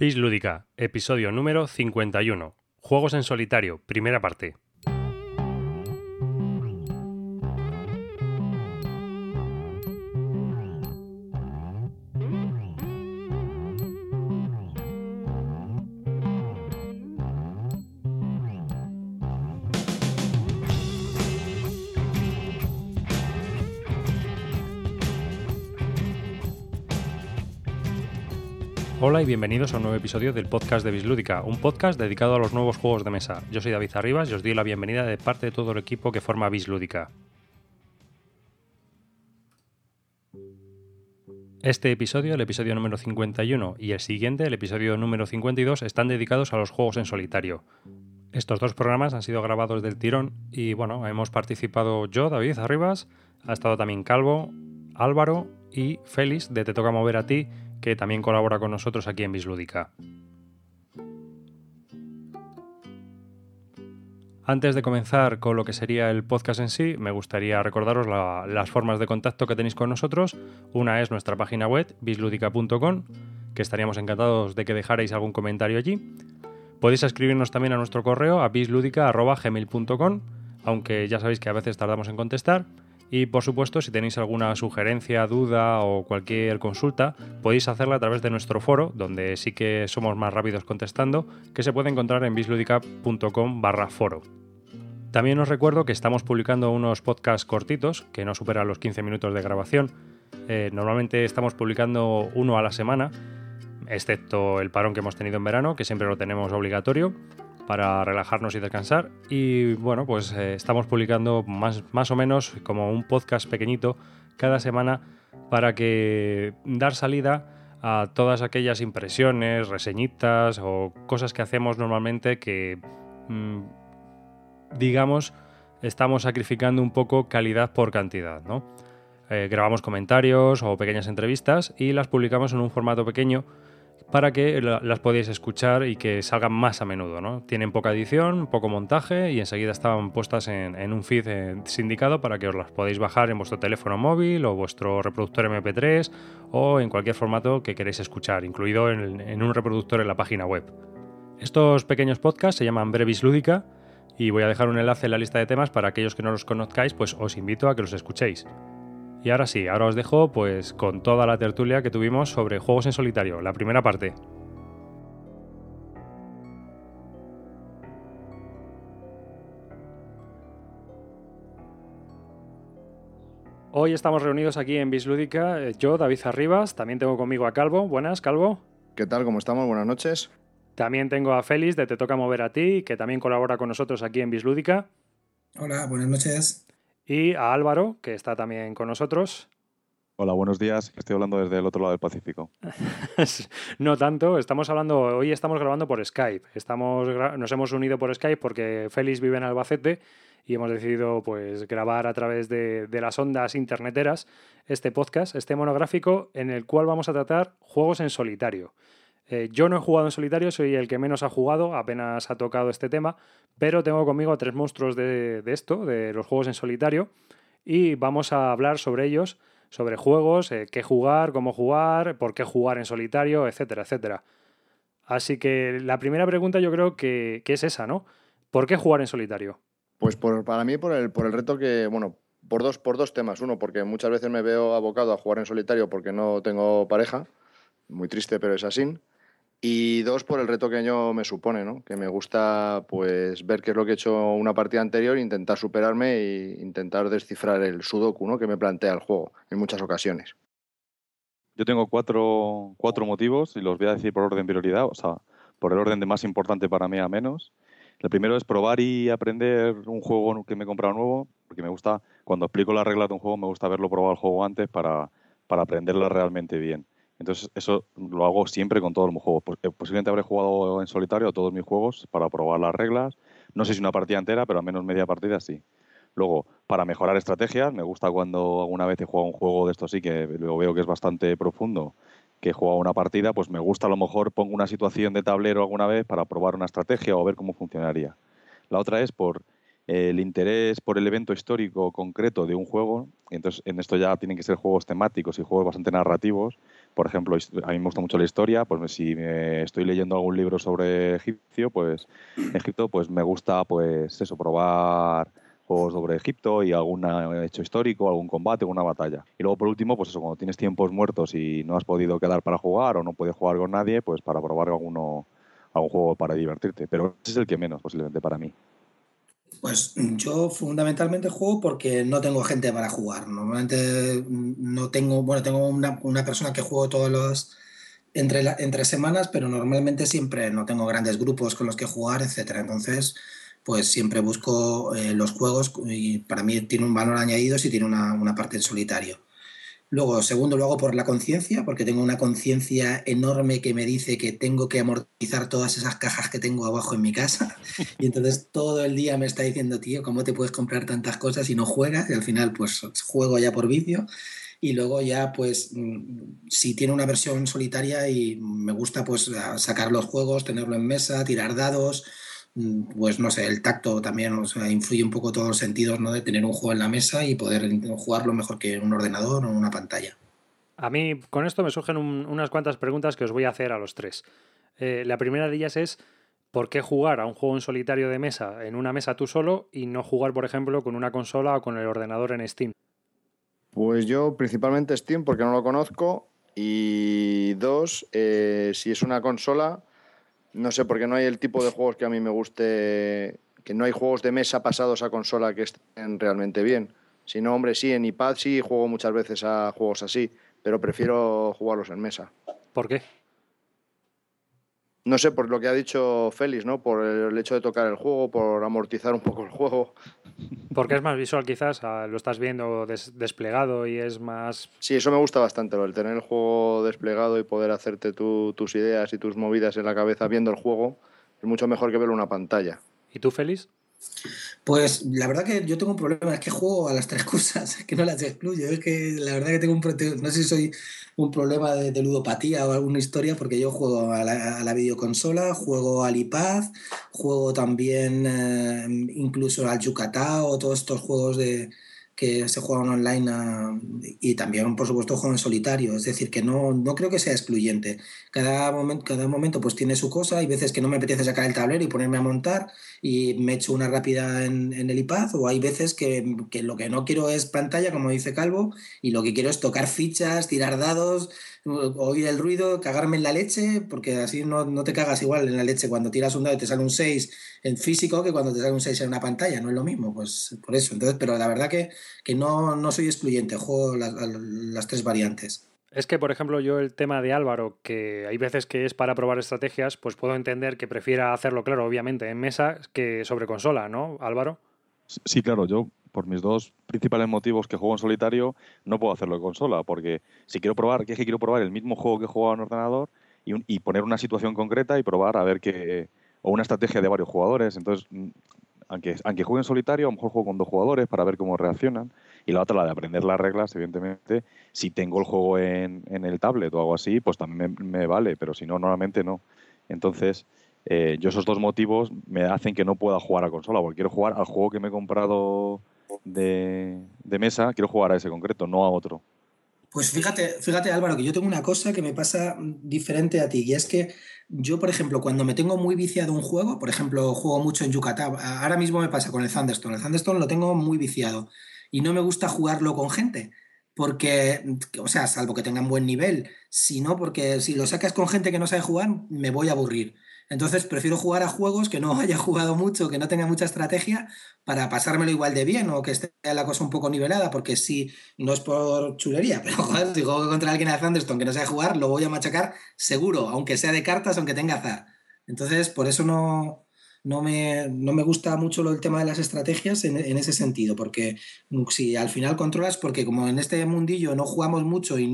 Bis Lúdica, episodio número 51. Juegos en solitario, primera parte. Bienvenidos a un nuevo episodio del podcast de Bislúdica, un podcast dedicado a los nuevos juegos de mesa. Yo soy David Arribas y os doy la bienvenida de parte de todo el equipo que forma Bislúdica. Este episodio, el episodio número 51 y el siguiente, el episodio número 52, están dedicados a los juegos en solitario. Estos dos programas han sido grabados del tirón y bueno, hemos participado yo, David Arribas, ha estado también Calvo, Álvaro y Félix de Te Toca Mover a ti, que también colabora con nosotros aquí en Bislúdica. Antes de comenzar con lo que sería el podcast en sí, me gustaría recordaros las formas de contacto que tenéis con nosotros. Una es nuestra página web, bisludica.com, que estaríamos encantados de que dejarais algún comentario allí. Podéis escribirnos también a nuestro correo a bisludica.gmail.com, aunque ya sabéis que a veces tardamos en contestar. Y por supuesto, si tenéis alguna sugerencia, duda o cualquier consulta, podéis hacerla a través de nuestro foro, donde sí que somos más rápidos contestando, que se puede encontrar en bisludica.com barra foro. También os recuerdo que estamos publicando unos podcasts cortitos, que no superan los 15 minutos de grabación. Eh, normalmente estamos publicando uno a la semana, excepto el parón que hemos tenido en verano, que siempre lo tenemos obligatorio para relajarnos y descansar. Y bueno, pues eh, estamos publicando más, más o menos como un podcast pequeñito cada semana para que dar salida a todas aquellas impresiones, reseñitas o cosas que hacemos normalmente que, mm, digamos, estamos sacrificando un poco calidad por cantidad, ¿no? Eh, grabamos comentarios o pequeñas entrevistas y las publicamos en un formato pequeño para que las podáis escuchar y que salgan más a menudo. ¿no? Tienen poca edición, poco montaje y enseguida están puestas en, un feed eh, sindicado para que os las podáis bajar en vuestro teléfono móvil o vuestro reproductor MP3 o en cualquier formato que queréis escuchar, incluido en, un reproductor en la página web. Estos pequeños podcasts se llaman Brevis Lúdica y voy a dejar un enlace en la lista de temas para aquellos que no los conozcáis, pues os invito a que los escuchéis. Y ahora sí, ahora os dejo pues con toda la tertulia que tuvimos sobre juegos en solitario, la primera parte. Hoy estamos reunidos aquí en Bislúdica, eh, yo, David Arribas, también tengo conmigo a Calvo. Buenas, Calvo. ¿Qué tal? ¿Cómo estamos? Buenas noches. También tengo a Félix de Te Toca Mover a ti, que también colabora con nosotros aquí en Bislúdica. Hola, buenas noches y a Álvaro, que está también con nosotros. Hola, buenos días. Estoy hablando desde el otro lado del Pacífico. no tanto, estamos hablando, hoy estamos grabando por Skype. Estamos, nos hemos unido por Skype porque Félix vive en Albacete y hemos decidido pues grabar a través de, de, las ondas interneteras este podcast, este monográfico en el cual vamos a tratar juegos en solitario. Eh, yo no he jugado en solitario, soy el que menos ha jugado, apenas ha tocado este tema, pero tengo conmigo a tres monstruos de, esto, de los juegos en solitario, y vamos a hablar sobre ellos, sobre juegos, eh, qué jugar, cómo jugar, por qué jugar en solitario, etcétera, etcétera. Así que la primera pregunta yo creo que, es esa, ¿no? ¿Por qué jugar en solitario? Pues para mí por el, por el reto que, bueno, por dos, por dos temas. Uno, porque muchas veces me veo abocado a jugar en solitario porque no tengo pareja. Muy triste, pero es así. Y dos, por el reto que yo me supone, ¿no? Que me gusta pues ver qué es lo que he hecho una partida anterior, intentar superarme e intentar descifrar el sudoku, ¿no? Que me plantea el juego en muchas ocasiones. Yo tengo cuatro, cuatro motivos y los voy a decir por orden de prioridad, o sea, por el orden de más importante para mí a menos. El primero es probar y aprender un juego que me he comprado nuevo, porque me gusta, cuando explico las reglas de un juego, me gusta verlo probado el juego antes para, para aprenderla realmente bien. Entonces, eso lo hago siempre con todos mis juegos. Eh, posiblemente habré jugado en solitario a todos mis juegos para probar las reglas. No sé si una partida entera, pero al menos media partida sí. Luego, para mejorar estrategias, me gusta cuando alguna vez he jugado un juego de esto sí, que luego veo que es bastante profundo, que he jugado una partida, pues me gusta a lo mejor pongo una situación de tablero alguna vez para probar una estrategia o ver cómo funcionaría. La otra es por el interés por el evento histórico concreto de un juego, entonces en esto ya tienen que ser juegos temáticos y juegos bastante narrativos, por ejemplo, a mí me gusta mucho la historia, pues si estoy leyendo algún libro sobre Egipcio, pues Egipto, pues me gusta pues eso, probar juegos sobre Egipto y algún hecho histórico, algún combate, alguna batalla. Y luego por último, pues eso, cuando tienes tiempos muertos y no has podido quedar para jugar o no puedes jugar con nadie, pues para probar alguno, algún juego para divertirte. Pero ese es el que menos posiblemente para mí. Pues yo fundamentalmente juego porque no tengo gente para jugar. Normalmente no tengo, bueno, tengo una, persona que juego todos los entre, entre semanas, pero normalmente siempre no tengo grandes grupos con los que jugar, etcétera. Entonces, pues siempre busco eh, los juegos y para mí tiene un valor añadido si tiene una, una parte en solitario. Luego, segundo, lo hago por la conciencia, porque tengo una conciencia enorme que me dice que tengo que amortizar todas esas cajas que tengo abajo en mi casa. Y entonces todo el día me está diciendo, tío, ¿cómo te puedes comprar tantas cosas y no juegas? Y al final, pues juego ya por vicio. Y luego ya, pues, mm, si tiene una versión solitaria y me gusta, pues, sacar los juegos, tenerlo en mesa, tirar dados, pues no sé, el tacto también o sea, influye un poco todos los sentidos ¿no? de tener un juego en la mesa y poder jugarlo mejor que en un ordenador o en una pantalla. A mí con esto me surgen unas cuantas preguntas que os voy a hacer a los tres. Eh, la primera de ellas es, ¿por qué jugar a un juego en solitario de mesa en una mesa tú solo y no jugar, por ejemplo, con una consola o con el ordenador en Steam? Pues yo principalmente Steam porque no lo conozco y dos, eh, si es una consola, no sé, porque no hay el tipo de juegos que a mí me guste, que no hay juegos de mesa pasados a consola que estén realmente bien. Si no, hombre, sí, en iPad sí juego muchas veces a juegos así, pero prefiero jugarlos en mesa. ¿Por qué? No sé, por lo que ha dicho Félix, ¿no? Por el hecho de tocar el juego, por amortizar un poco el juego. Porque es más visual quizás, lo estás viendo desplegado y es más... Sí, eso me gusta bastante, el tener el juego desplegado y poder hacerte tus ideas y tus movidas en la cabeza viendo el juego, es mucho mejor que verlo en una pantalla. ¿Y tú, Félix? Pues la verdad que yo tengo un problema, es que juego a las tres cosas, que no las excluyo. Es que la verdad que tengo un no sé si soy un problema de, ludopatía o alguna historia, porque yo juego a la, videoconsola, juego al iPad, juego también eh, incluso al Yucatán o todos estos juegos de, que se juegan online y también, por supuesto, juego en solitario. Es decir, que no, no creo que sea excluyente. Cada momento, cada momento pues tiene su cosa. Hay veces que no me apetece sacar el tablero y ponerme a montar y me echo una rápida en, en el iPad. O hay veces que, que, lo que no quiero es pantalla, como dice Calvo, y lo que quiero es tocar fichas, tirar dados, oír el ruido, cagarme en la leche, porque así no, no, te cagas igual en la leche cuando tiras un dado y te sale un 6 en físico que cuando te sale un 6 en una pantalla, no es lo mismo, pues por eso. Entonces, pero la verdad que, que no, no soy excluyente, juego las, las tres variantes. Es que, por ejemplo, yo el tema de Álvaro, que hay veces que es para probar estrategias, pues puedo entender que prefiera hacerlo, claro, obviamente, en mesa que sobre consola, ¿no, Álvaro? Sí, claro, yo por mis dos principales motivos que juego en solitario, no puedo hacerlo en consola, porque si quiero probar, que es que quiero probar el mismo juego que he en ordenador y, poner una situación concreta y probar a ver qué, o una estrategia de varios jugadores, entonces, mm, aunque, aunque juegue en solitario, a lo mejor juego con dos jugadores para ver cómo reaccionan, y la otra, la de aprender las reglas, evidentemente, si tengo el juego en, el tablet o algo así, pues también me, vale, pero si no, normalmente no. Entonces, eh, yo esos dos motivos me hacen que no pueda jugar a consola, porque quiero jugar al juego que me he comprado de, mesa, quiero jugar a ese concreto, no a otro. Pues fíjate, fíjate Álvaro, que yo tengo una cosa que me pasa diferente a ti, y es que yo, por ejemplo, cuando me tengo muy viciado un juego, por ejemplo, juego mucho en Yucatán, ahora mismo me pasa con el Thunderstone, el Thunderstone lo tengo muy viciado y no me gusta jugarlo con gente, porque, o sea, salvo que tengan buen nivel, si no, porque si lo sacas con gente que no sabe jugar, me voy a aburrir. Entonces prefiero jugar a juegos que no haya jugado mucho, que no tenga mucha estrategia, para pasármelo igual de bien o que esté la cosa un poco nivelada, porque si no es por chulería, pero joder, si juego contra alguien de Thunderstone que no sabe jugar, lo voy a machacar seguro, aunque sea de cartas, aunque tenga azar. Entonces, por eso no, no me, no me gusta mucho el tema de las estrategias en, ese sentido, porque si al final controlas, porque como en este mundillo no jugamos mucho y,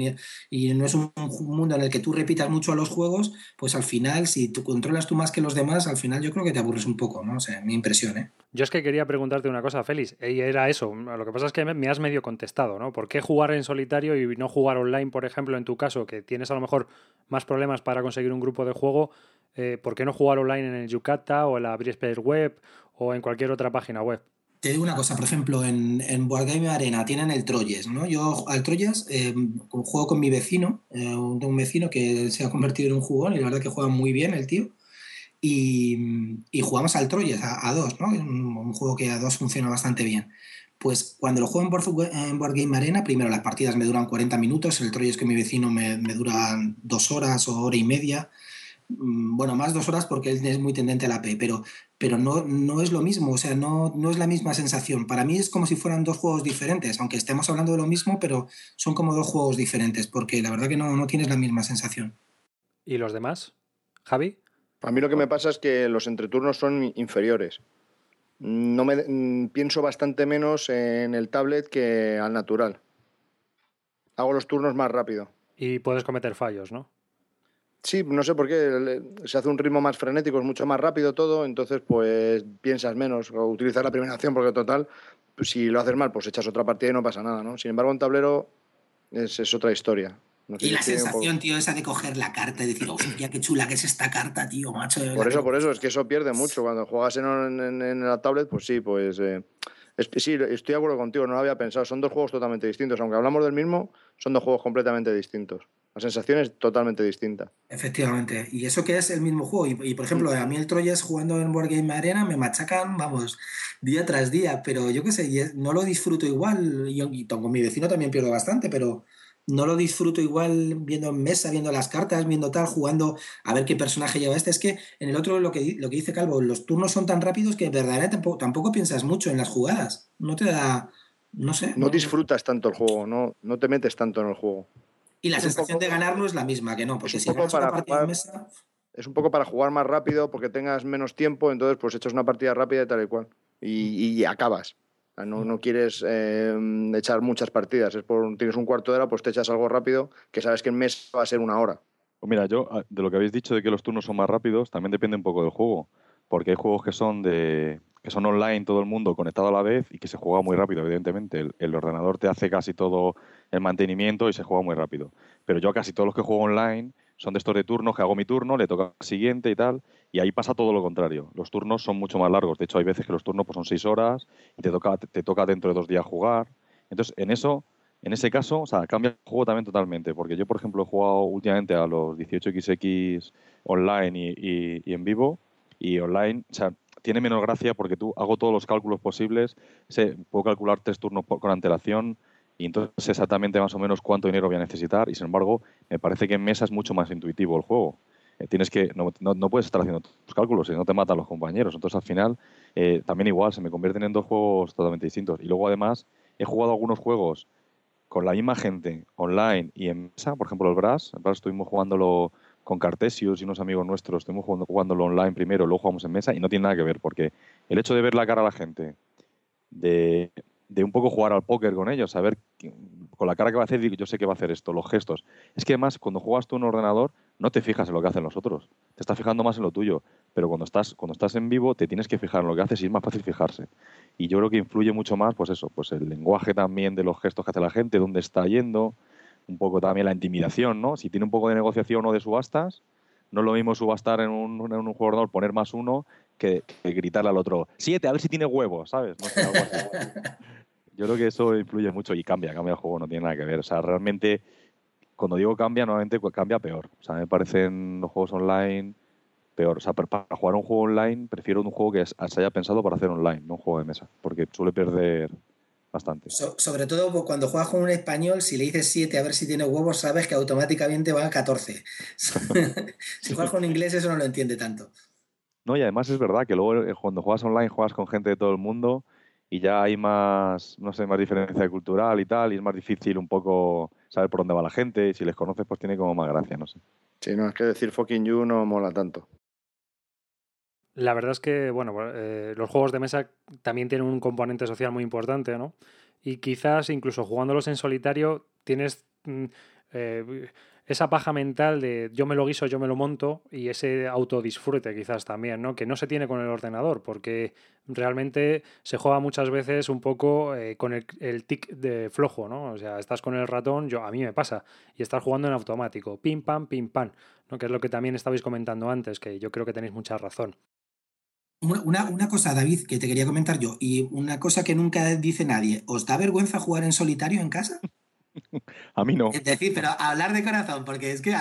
no es un mundo en el que tú repitas mucho a los juegos, pues al final, si tú controlas tú más que los demás, al final yo creo que te aburres un poco, ¿no? O sea, mi impresión, ¿eh? Yo es que quería preguntarte una cosa, Félix, y era eso, lo que pasa es que me has medio contestado, ¿no? ¿Por qué jugar en solitario y no jugar online, por ejemplo, en tu caso, que tienes a lo mejor más problemas para conseguir un grupo de juego? Eh, ¿por qué no jugar online en el Yucata o en la Brisbane Web o en cualquier otra página web? Te digo una cosa, por ejemplo, en, en Wargame Arena tienen el Troyes, ¿no? Yo al Troyes eh, juego con mi vecino, eh, un, vecino que se ha convertido en un jugón y la verdad que juega muy bien el tío. Y, y jugamos al Troyes a, dos, ¿no? Un, juego que a dos funciona bastante bien. Pues cuando lo juego en Board, en Board Game Arena, primero las partidas me duran 40 minutos, el Troyes que mi vecino me, me duran dos horas o hora y media bueno, más dos horas porque él es muy tendente a la P, pero pero no, no es lo mismo, o sea, no, no es la misma sensación. Para mí es como si fueran dos juegos diferentes, aunque estemos hablando de lo mismo, pero son como dos juegos diferentes, porque la verdad que no, no tienes la misma sensación. ¿Y los demás? Javi. A mí lo que me pasa es que los entreturnos son inferiores. No me mm, pienso bastante menos en el tablet que al natural. Hago los turnos más rápido. Y puedes cometer fallos, ¿no? Sí, no sé por qué. Se hace un ritmo más frenético, es mucho más rápido todo, entonces pues piensas menos o utilizar la primera acción porque total, pues, si lo haces mal, pues echas otra partida y no pasa nada, ¿no? Sin embargo, en tablero es, es otra historia. No sé y si la sensación, tío, esa de coger la carta y decir, hostia, qué chula que es esta carta, tío, macho. Por eso, por eso, es que eso pierde mucho. Cuando juegas en, en, en la tablet, pues sí, pues... Eh, es, sí, estoy de acuerdo contigo, no lo había pensado. Son dos juegos totalmente distintos. Aunque hablamos del mismo, son dos juegos completamente distintos. La sensación es totalmente distinta. Efectivamente. Y eso que es el mismo juego. Y, y por ejemplo, a mí el Troyes jugando en Board Game Arena me machacan, vamos, día tras día. Pero yo qué sé, no lo disfruto igual. Y, y con mi vecino también pierdo bastante, pero no lo disfruto igual viendo en mesa, viendo las cartas, viendo tal, jugando a ver qué personaje lleva este. Es que en el otro, lo que, lo que dice Calvo, los turnos son tan rápidos que verdaderamente tampoco, tampoco piensas mucho en las jugadas. No te da. No sé. No, no disfrutas tanto el juego, no, no te metes tanto en el juego. Y la es sensación poco, de ganar no es la misma, que no, porque si ganas para una partida jugar, de mesa. Es un poco para jugar más rápido porque tengas menos tiempo, entonces pues echas una partida rápida y tal y cual. Y, y acabas. No, no quieres eh, echar muchas partidas. Es por, tienes un cuarto de hora, pues te echas algo rápido que sabes que en mes va a ser una hora. Pues mira, yo ah, de lo que habéis dicho de que los turnos son más rápidos, también depende un poco del juego. Porque hay juegos que son de que son online todo el mundo conectado a la vez y que se juega muy rápido, evidentemente. El, el ordenador te hace casi todo el mantenimiento y se juega muy rápido. Pero yo casi todos los que juego online son de estos de turnos que hago mi turno, le toca al siguiente y tal, y ahí pasa todo lo contrario. Los turnos son mucho más largos. De hecho, hay veces que los turnos pues, son seis horas y te toca, te, te toca dentro de dos días jugar. Entonces, en eso, en ese caso, o sea, cambia el juego también totalmente. Porque yo, por ejemplo, he jugado últimamente a los 18XX online y, y, y en vivo, y online, o sea, tiene menos gracia porque tú hago todos los cálculos posibles, puedo calcular tres turnos por, con antelación, y entonces exactamente más o menos cuánto dinero voy a necesitar y sin embargo me parece que en mesa es mucho más intuitivo el juego. Eh, tienes que no, no, puedes estar haciendo tus cálculos, si no te matan los compañeros. Entonces al final eh, también igual se me convierten en dos juegos totalmente distintos. Y luego además he jugado algunos juegos con la misma gente online y en mesa, por ejemplo el Brass, el Brass estuvimos jugándolo con Cartesius y unos amigos nuestros, estuvimos jugando, jugándolo online primero, luego jugamos en mesa y no tiene nada que ver porque el hecho de ver la cara a la gente, de un poco jugar al póker con ellos, saber con la cara que va a hacer, yo sé que va a hacer esto, los gestos. Es que además, cuando juegas tú en un ordenador, no te fijas en lo que hacen los otros, te estás fijando más en lo tuyo. Pero cuando estás, cuando estás en vivo, te tienes que fijar en lo que haces y es más fácil fijarse. Y yo creo que influye mucho más, pues eso, pues el lenguaje también de los gestos que hace la gente, dónde está yendo, un poco también la intimidación, ¿no? Si tiene un poco de negociación o de subastas, no es lo mismo subastar en un, en un juego ordenador, poner más uno, que, que, gritarle al otro, siete, a ver si tiene huevos, ¿sabes? No sé, algo así. Yo creo que eso influye mucho y cambia, cambia el juego, no tiene nada que ver. O sea, realmente, cuando digo cambia, normalmente cambia peor. O sea, me parecen los juegos online peor. O sea, para jugar un juego online, prefiero un juego que se haya pensado para hacer online, no un juego de mesa, porque suele perder bastante. So, sobre todo cuando juegas con un español, si le dices 7 a ver si tiene huevos, sabes que automáticamente va a 14. si juegas con un inglés, eso no lo entiende tanto. No, y además es verdad que luego eh, cuando juegas online juegas con gente de todo el mundo y ya hay más, no sé, más diferencia cultural y tal, y es más difícil un poco saber por dónde va la gente, y si les conoces pues tiene como más gracia, no sé. Sí, no, es que decir fucking you no mola tanto. La verdad es que, bueno, eh, los juegos de mesa también tienen un componente social muy importante, ¿no? Y quizás incluso jugándolos en solitario tienes mm, eh, esa paja mental de yo me lo guiso, yo me lo monto y ese autodisfrute quizás también, ¿no? Que no se tiene con el ordenador porque realmente se juega muchas veces un poco eh, con el, el, tic de flojo, ¿no? O sea, estás con el ratón, yo a mí me pasa, y estás jugando en automático, pim pam, pim pam, ¿no? Que es lo que también estabais comentando antes, que yo creo que tenéis mucha razón. Una, una, cosa, David, que te quería comentar yo, y una cosa que nunca dice nadie, ¿os da vergüenza jugar en solitario en casa? A mí no. Es decir, pero hablar de corazón, porque es que,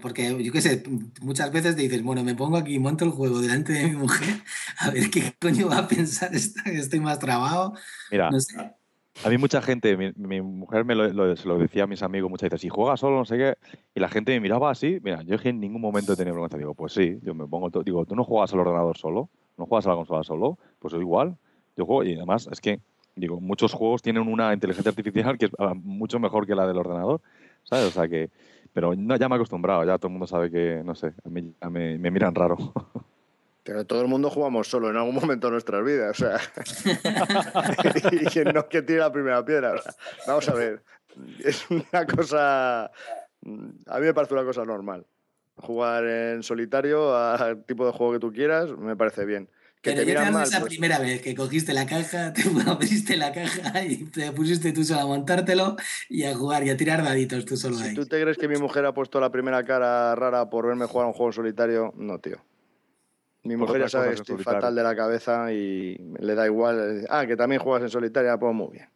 porque yo qué sé, muchas veces dices, bueno, me pongo aquí, monto el juego delante de mi mujer, a ver qué coño va a pensar esta, que estoy más trabado. Mira, a mí mucha gente, mi, mujer me lo, se lo decía a mis amigos muchas veces, si juega solo, no sé qué, y la gente me miraba así, mira, yo en ningún momento he tenido vergüenza. Digo, pues sí, yo me pongo, digo, ¿tú no juegas al ordenador solo? ¿No juegas a la consola solo? Pues yo igual, yo juego, y además es que digo, muchos juegos tienen una inteligencia artificial que es ah, mucho mejor que la del ordenador, ¿sabes? O sea que, pero no, ya me he acostumbrado, ya todo el mundo sabe que, no sé, a mí, me, me, miran raro. Pero todo el mundo jugamos solo en algún momento de nuestras vidas, o sea, y quien no que tire la primera piedra. vamos a ver, es una cosa, a mí me parece una cosa normal. Jugar en solitario al tipo de juego que tú quieras me parece bien. Pero te yo te esa pues primera vez que cogiste la caja, te abriste la caja y te pusiste tú solo a montártelo y a jugar y a tirar daditos tú solo si tú te crees que mi mujer ha puesto la primera cara rara por verme jugar un juego solitario, no, tío. Mi mujer ya sabe que estoy fatal de la cabeza y le da igual. Ah, que también juegas en solitario, pues muy bien.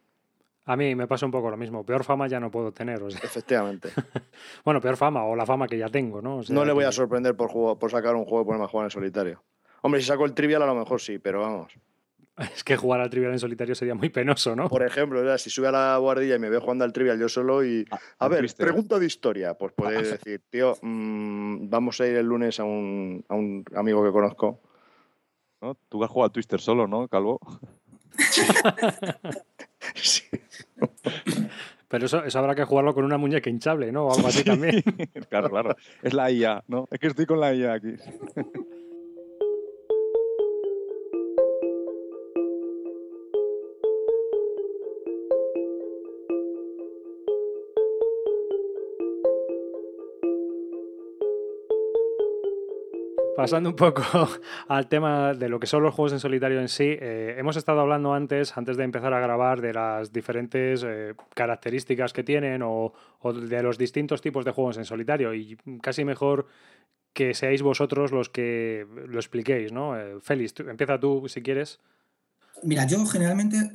A mí me pasa un poco lo mismo. Peor fama ya no puedo tener. Efectivamente. bueno, peor fama o la fama que ya tengo, ¿no? no le voy a sorprender por, por sacar un juego y ponerme a jugar en solitario. Hombre, si saco el trivial a lo mejor sí, pero vamos. Es que jugar al trivial en solitario sería muy penoso, ¿no? Por ejemplo, si sube a la guardilla y me veo jugando al trivial yo solo y... Ah, a ver, pregunta de historia. Pues puedes decir, tío, mm, vamos a ir el lunes a un, a un amigo que conozco. ¿No? Tú has jugado al Twister solo, ¿no, Calvo? sí. Pero eso, eso, habrá que jugarlo con una muñeca hinchable, ¿no? O algo así también. claro, claro. Es la IA, ¿no? Es que estoy con la IA aquí. Pasando un poco al tema de lo que son los juegos en solitario en sí, eh, hemos estado hablando antes, antes de empezar a grabar, de las diferentes eh, características que tienen o, de los distintos tipos de juegos en solitario y casi mejor que seáis vosotros los que lo expliquéis, ¿no? Eh, Félix, empieza tú si quieres. Mira, yo generalmente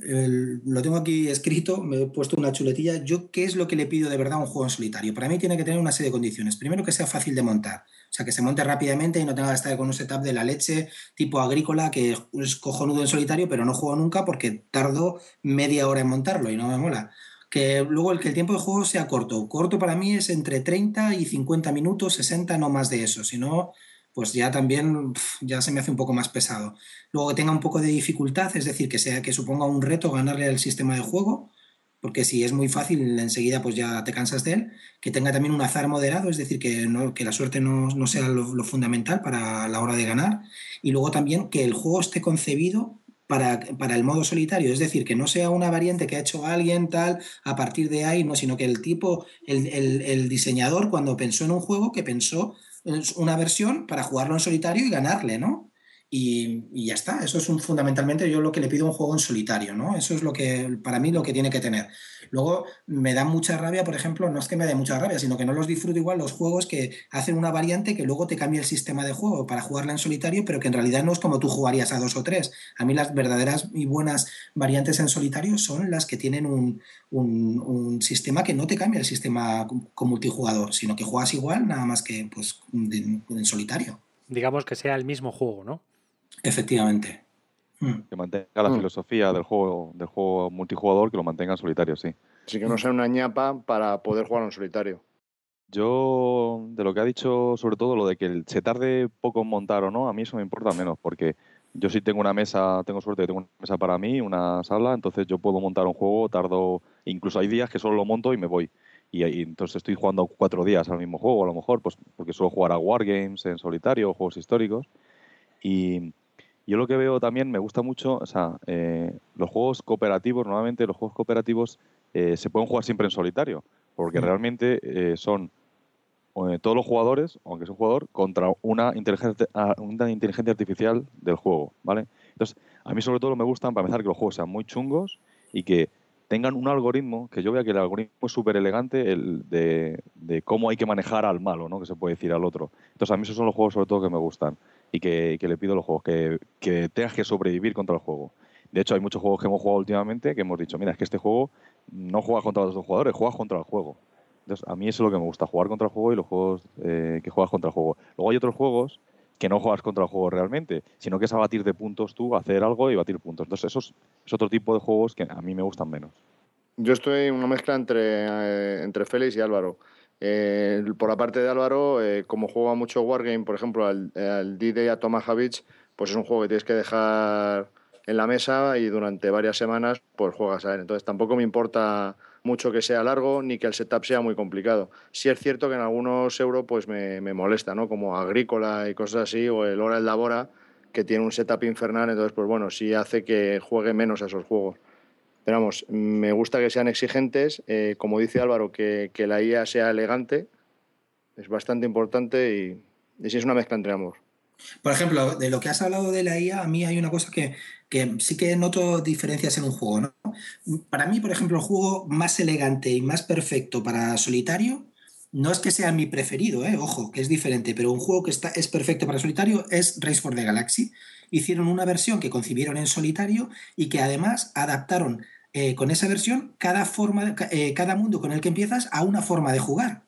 lo tengo aquí escrito, me he puesto una chuletilla. Yo, ¿qué es lo que le pido de verdad a un juego en solitario? Para mí tiene que tener una serie de condiciones. Primero, que sea fácil de montar. O sea, que se monte rápidamente y no tenga que estar con un setup de la leche tipo agrícola que es cojonudo en solitario, pero no juego nunca porque tardo media hora en montarlo y no me mola. Que luego el que el tiempo de juego sea corto. Corto para mí es entre 30 y 50 minutos, 60, no más de eso. Si no, pues ya también ya se me hace un poco más pesado. Luego que tenga un poco de dificultad, es decir, que sea que suponga un reto ganarle al sistema de juego, porque si es muy fácil, enseguida pues ya te cansas de él. Que tenga también un azar moderado, es decir, que, no, que la suerte no, sea lo, fundamental para la hora de ganar. Y luego también que el juego esté concebido para, para, el modo solitario, es decir, que no sea una variante que ha hecho alguien tal a partir de ahí, no, sino que el tipo, el, el diseñador cuando pensó en un juego, que pensó una versión para jugarlo en solitario y ganarle, ¿no? Y, ya está, eso es un, fundamentalmente yo lo que le pido a un juego en solitario, ¿no? Eso es lo que, para mí, lo que tiene que tener. Luego, me da mucha rabia, por ejemplo, no es que me dé mucha rabia, sino que no los disfruto igual los juegos que hacen una variante que luego te cambia el sistema de juego para jugarla en solitario, pero que en realidad no es como tú jugarías a dos o tres. A mí las verdaderas y buenas variantes en solitario son las que tienen un, un, sistema que no te cambia el sistema con multijugador, sino que juegas igual, nada más que pues, en solitario. Digamos que sea el mismo juego, ¿no? Efectivamente. Hmm. Que mantenga la hmm. filosofía del juego, del juego multijugador, que lo mantenga en solitario, sí. Sí, que no sea una ñapa para poder jugar en solitario. Yo, de lo que ha dicho, sobre todo lo de que se tarde poco en montar o no, a mí eso me importa menos, porque yo sí tengo una mesa, tengo suerte que tengo una mesa para mí, una sala, entonces yo puedo montar un juego, tardo, incluso hay días que solo lo monto y me voy. Y, y entonces estoy jugando cuatro días al mismo juego, a lo mejor, pues porque suelo jugar a Wargames en solitario, juegos históricos. Y, yo lo que veo también, me gusta mucho, o sea, eh, los juegos cooperativos, normalmente los juegos cooperativos eh, se pueden jugar siempre en solitario, porque realmente eh, son todos los jugadores, aunque es un jugador, contra una inteligencia, una inteligencia artificial del juego, ¿vale? Entonces, a mí sobre todo me gustan, para empezar, que los juegos sean muy chungos y que tengan un algoritmo, que yo vea que el algoritmo es súper elegante el de, de, cómo hay que manejar al malo, ¿no? Que se puede decir al otro. Entonces, a mí esos son los juegos sobre todo que me gustan y que, le pido a los juegos, que, que tengas que sobrevivir contra el juego. De hecho, hay muchos juegos que hemos jugado últimamente que hemos dicho, mira, es que este juego no juega contra los dos jugadores, juegas contra el juego. Entonces, a mí eso es lo que me gusta, jugar contra el juego y los juegos eh, que juegas contra el juego. Luego hay otros juegos que no juegas contra el juego realmente, sino que es a batir de puntos tú, hacer algo y batir puntos. Entonces, eso es, otro tipo de juegos que a mí me gustan menos. Yo estoy en una mezcla entre, eh, entre Félix y Álvaro. Eh, por la parte de Álvaro, como juega mucho Wargame, por ejemplo, al, D-Day a Tomaha Beach, pues es un juego que tienes que dejar en la mesa y durante varias semanas pues juegas a él. Entonces tampoco me importa mucho que sea largo ni que el setup sea muy complicado. Sí es cierto que en algunos euros pues me, molesta, ¿no? Como Agrícola y cosas así, o el Hora el Labora, que tiene un setup infernal, entonces pues bueno, sí hace que juegue menos a esos juegos. Pero vamos, me gusta que sean exigentes, eh, como dice Álvaro, que, la IA sea elegante, es bastante importante y, sí es una mezcla entre ambos. Por ejemplo, de lo que has hablado de la IA, a mí hay una cosa que, sí que noto diferencias en un juego. ¿no? Para mí, por ejemplo, el juego más elegante y más perfecto para solitario no es que sea mi preferido, ¿eh? ojo, que es diferente, pero un juego que está, es perfecto para solitario es Race for the Galaxy. Hicieron una versión que concibieron en solitario y que además adaptaron eh, con esa versión cada, forma, eh, cada mundo con el que empiezas a una forma de jugar.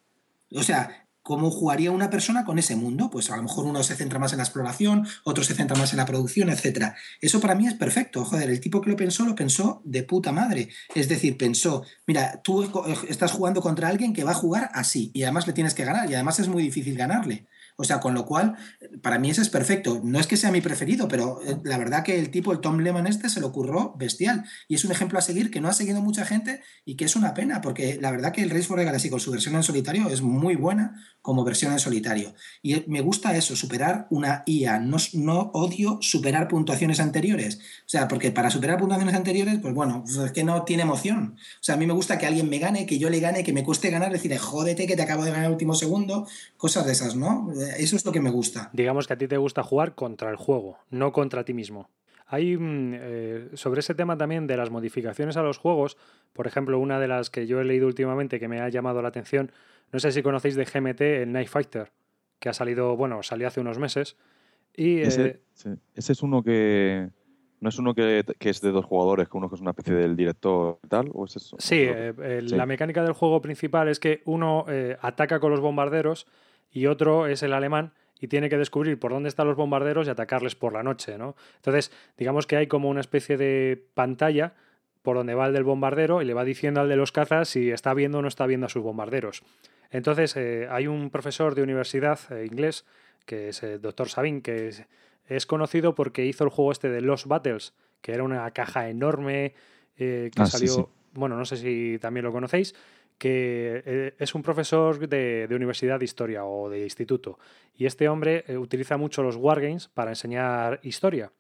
O sea, cómo jugaría una persona con ese mundo. Pues a lo mejor uno se centra más en la exploración, otro se centra más en la producción, etc. Eso para mí es perfecto. Joder, el tipo que lo pensó, lo pensó de puta madre. Es decir, pensó, mira, tú estás jugando contra alguien que va a jugar así y además le tienes que ganar y además es muy difícil ganarle. O sea, con lo cual, para mí ese es perfecto. No es que sea mi preferido, pero eh, la verdad que el tipo, el Tom Lemon este, se lo ocurrió bestial. Y es un ejemplo a seguir que no ha seguido mucha gente y que es una pena, porque la verdad que el Race for the Galaxy con su versión en solitario es muy buena como versión en solitario. Y eh, me gusta eso, superar una IA. No, no odio superar puntuaciones anteriores. O sea, porque para superar puntuaciones anteriores, pues bueno, es que no tiene emoción. O sea, a mí me gusta que alguien me gane, que yo le gane, que me cueste ganar, decirle, jódete que te acabo de ganar el último segundo, cosas de esas, ¿no? Eso es lo que me gusta. Digamos que a ti te gusta jugar contra el juego, no contra ti mismo. Hay mm, eh, sobre ese tema también de las modificaciones a los juegos, por ejemplo, una de las que yo he leído últimamente que me ha llamado la atención, no sé si conocéis de GMT el Night Fighter, que ha salido, bueno, salió hace unos meses. Y, ese, eh, ese es uno que, ¿No es uno que, es de dos jugadores, que uno que es una especie del director y tal? ¿o es eso? Sí, eh, la mecánica del juego principal es que uno ataca con los bombarderos y otro es el alemán y tiene que descubrir por dónde están los bombarderos y atacarles por la noche, ¿no? Entonces, digamos que hay como una especie de pantalla por donde va el del bombardero y le va diciendo al de los cazas si está viendo o no está viendo a sus bombarderos. Entonces, eh, hay un profesor de universidad eh, inglés, que es el doctor Sabin, que es, conocido porque hizo el juego este de Lost Battles, que era una caja enorme eh, que ah, salió... Bueno, no sé si también lo conocéis, que eh, es un profesor de, universidad de historia o de instituto. Y este hombre eh, utiliza mucho los wargames para enseñar historia.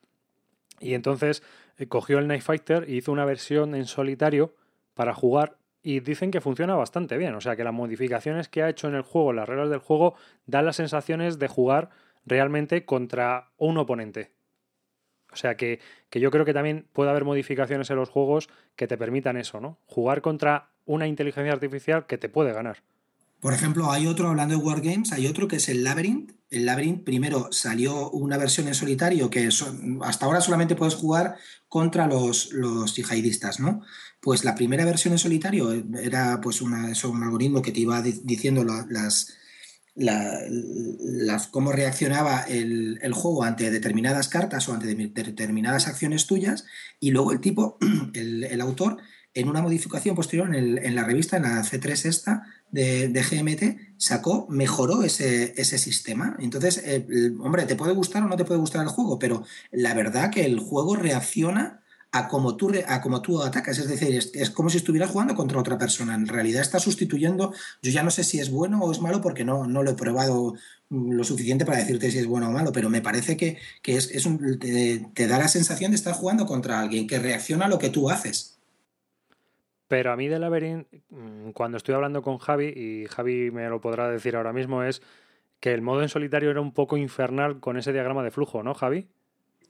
Y entonces eh, cogió el Night Fighter y hizo una versión en solitario para jugar. Y dicen que funciona bastante bien. O sea que las modificaciones que ha hecho en el juego, las reglas del juego, dan las sensaciones de jugar realmente contra un oponente. O sea que, que, yo creo que también puede haber modificaciones en los juegos que te permitan eso, ¿no? Jugar contra una inteligencia artificial que te puede ganar. Por ejemplo, hay otro, hablando de Wargames, hay otro que es el Labyrinth. El Labyrinth, primero salió una versión en solitario que hasta ahora solamente puedes jugar contra los, los yihadistas, ¿no? Pues la primera versión en solitario era pues un algoritmo que te iba diciendo las, cómo reaccionaba el, juego ante determinadas cartas o ante determinadas acciones tuyas, y luego el tipo, el autor, en una modificación posterior en, la revista, en la C3 esta de, GMT, sacó, mejoró ese, sistema. Entonces, eh, hombre, te puede gustar o no te puede gustar el juego, pero la verdad que el juego reacciona a como tú, a tú atacas. Es decir, es, como si estuvieras jugando contra otra persona. En realidad está sustituyendo, yo ya no sé si es bueno o es malo porque no, no lo he probado lo suficiente para decirte si es bueno o malo, pero me parece que, es, te da la sensación de estar jugando contra alguien que reacciona a lo que tú haces. Pero a mí de Labyrinth, mm, cuando estoy hablando con Javi, y Javi me lo podrá decir ahora mismo, es que el modo en solitario era un poco infernal con ese diagrama de flujo, ¿no, Javi?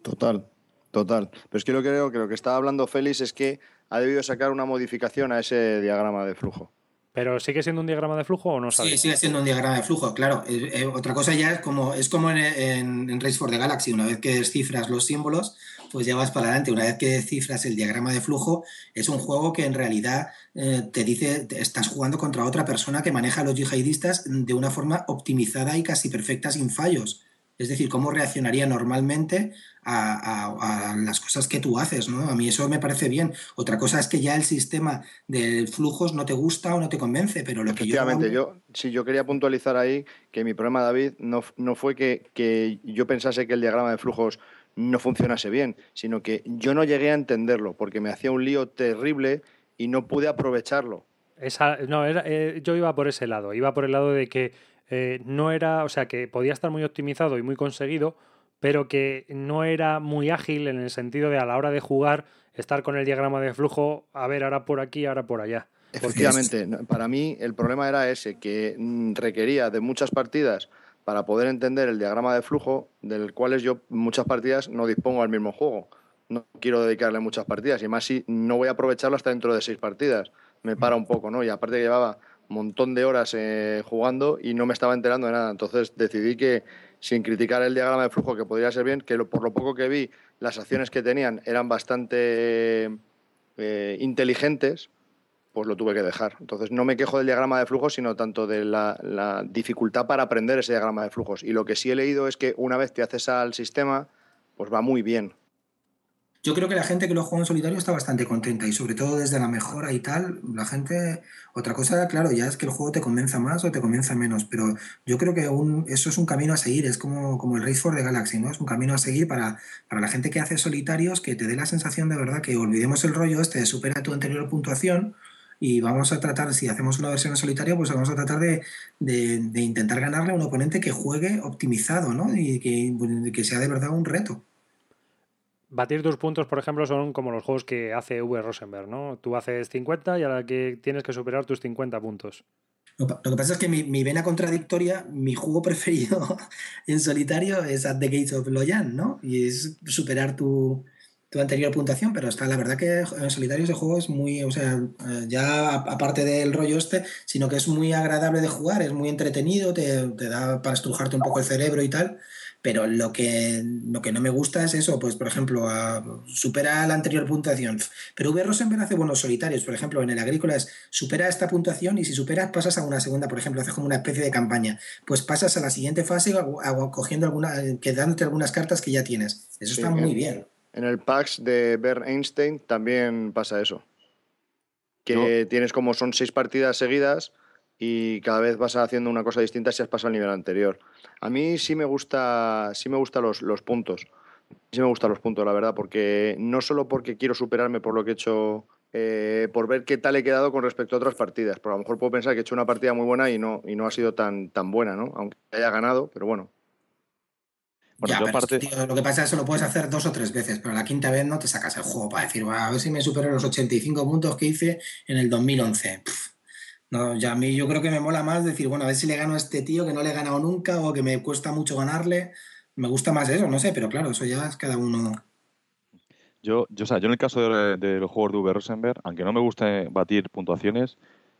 Total, total. Pero es que creo que lo que estaba hablando Félix es que ha debido sacar una modificación a ese diagrama de flujo. ¿Pero sigue siendo un diagrama de flujo o no sabes? Sí, sigue siendo un diagrama de flujo, claro. Eh, eh, otra cosa ya es como, es como en, Race for the Galaxy, una vez que descifras los símbolos, pues ya vas para adelante. Una vez que descifras el diagrama de flujo, es un juego que en realidad eh, te dice, estás jugando contra otra persona que maneja a los yihadistas de una forma optimizada y casi perfecta, sin fallos. Es decir, cómo reaccionaría normalmente a, las cosas que tú haces, ¿no? A mí eso me parece bien. Otra cosa es que ya el sistema de flujos no te gusta o no te convence, pero lo que yo... Efectivamente, yo, sí, yo quería puntualizar ahí que mi problema, David, no, no fue que, que yo pensase que el diagrama de flujos no funcionase bien, sino que yo no llegué a entenderlo, porque me hacía un lío terrible y no pude aprovecharlo. Esa, no, era, eh, yo iba por ese lado, iba por el lado de que eh, no era, o sea, que podía estar muy optimizado y muy conseguido, pero que no era muy ágil en el sentido de a la hora de jugar estar con el diagrama de flujo, a ver, ahora por aquí, ahora por allá. Efectivamente, para mí el problema era ese, que mm, requería de muchas partidas para poder entender el diagrama de flujo, del cual yo muchas partidas no dispongo al mismo juego. No quiero dedicarle muchas partidas, y más si no voy a aprovecharlo hasta dentro de seis partidas. Me para un poco, ¿no? Y aparte llevaba montón de horas eh, jugando y no me estaba enterando de nada. Entonces decidí que, sin criticar el diagrama de flujo, que podría ser bien, que por lo poco que vi, las acciones que tenían eran bastante eh, inteligentes, pues lo tuve que dejar. Entonces no me quejo del diagrama de flujos, sino tanto de la, la dificultad para aprender ese diagrama de flujos. Y lo que sí he leído es que una vez te haces al sistema, pues va muy bien. Yo creo que la gente que lo juega en solitario está bastante contenta y sobre todo desde la mejora y tal, la gente, otra cosa, claro, ya es que el juego te convenza más o te convenza menos, pero yo creo que eso es un camino a seguir, es como, como el Race for the Galaxy, ¿no? Es un camino a seguir para, para la gente que hace solitarios, que te dé la sensación de verdad que olvidemos el rollo este de supera tu anterior puntuación y vamos a tratar, si hacemos una versión en solitario, pues vamos a tratar de, de, intentar ganarle a un oponente que juegue optimizado, ¿no? Y que, que sea de verdad un reto. Batir tus puntos, por ejemplo, son como los juegos que hace V. Rosenberg, ¿no? Tú haces 50 y ahora que tienes que superar tus 50 puntos. Lo, que pasa es que mi, vena contradictoria, mi juego preferido en solitario es At the Gates of Loyan, ¿no? Y es superar tu, anterior puntuación, pero está la verdad que en solitario ese juego es muy, o sea, eh, ya aparte del rollo este, sino que es muy agradable de jugar, es muy entretenido, te, te da para estrujarte un poco el cerebro y tal. Pero lo que, lo que no me gusta es eso, pues por ejemplo, supera la anterior puntuación. Pero V. Rosenberg hace buenos solitarios, por ejemplo, en el agrícola es supera esta puntuación y si superas pasas a una segunda, por ejemplo, haces como una especie de campaña. Pues pasas a la siguiente fase cogiendo alguna, quedándote algunas cartas que ya tienes. Eso está muy bien. En el PAX de Bert Einstein también pasa eso. Que tienes como son seis partidas seguidas y cada vez vas haciendo una cosa distinta si has pasado al nivel anterior. A mí sí me gusta, sí me gustan los, los puntos. Sí me gustan los puntos, la verdad, porque no solo porque quiero superarme por lo que he hecho, eh, por ver qué tal he quedado con respecto a otras partidas. Pero a lo mejor puedo pensar que he hecho una partida muy buena y no, y no ha sido tan, tan buena, ¿no? Aunque haya ganado, pero bueno. Bueno, lo que pasa es que lo puedes hacer dos o tres veces, pero la quinta vez no te sacas el juego para decir, a ver si me supero los 85 puntos que hice en el 2011. No, ya a mí yo creo que me mola más decir, bueno, a ver si le gano a este tío que no le he ganado nunca o que me cuesta mucho ganarle. Me gusta más eso, no sé, pero claro, eso ya es cada uno. Yo, yo, o sea, yo en el caso de, los juegos de V. Rosenberg, aunque no me guste batir puntuaciones,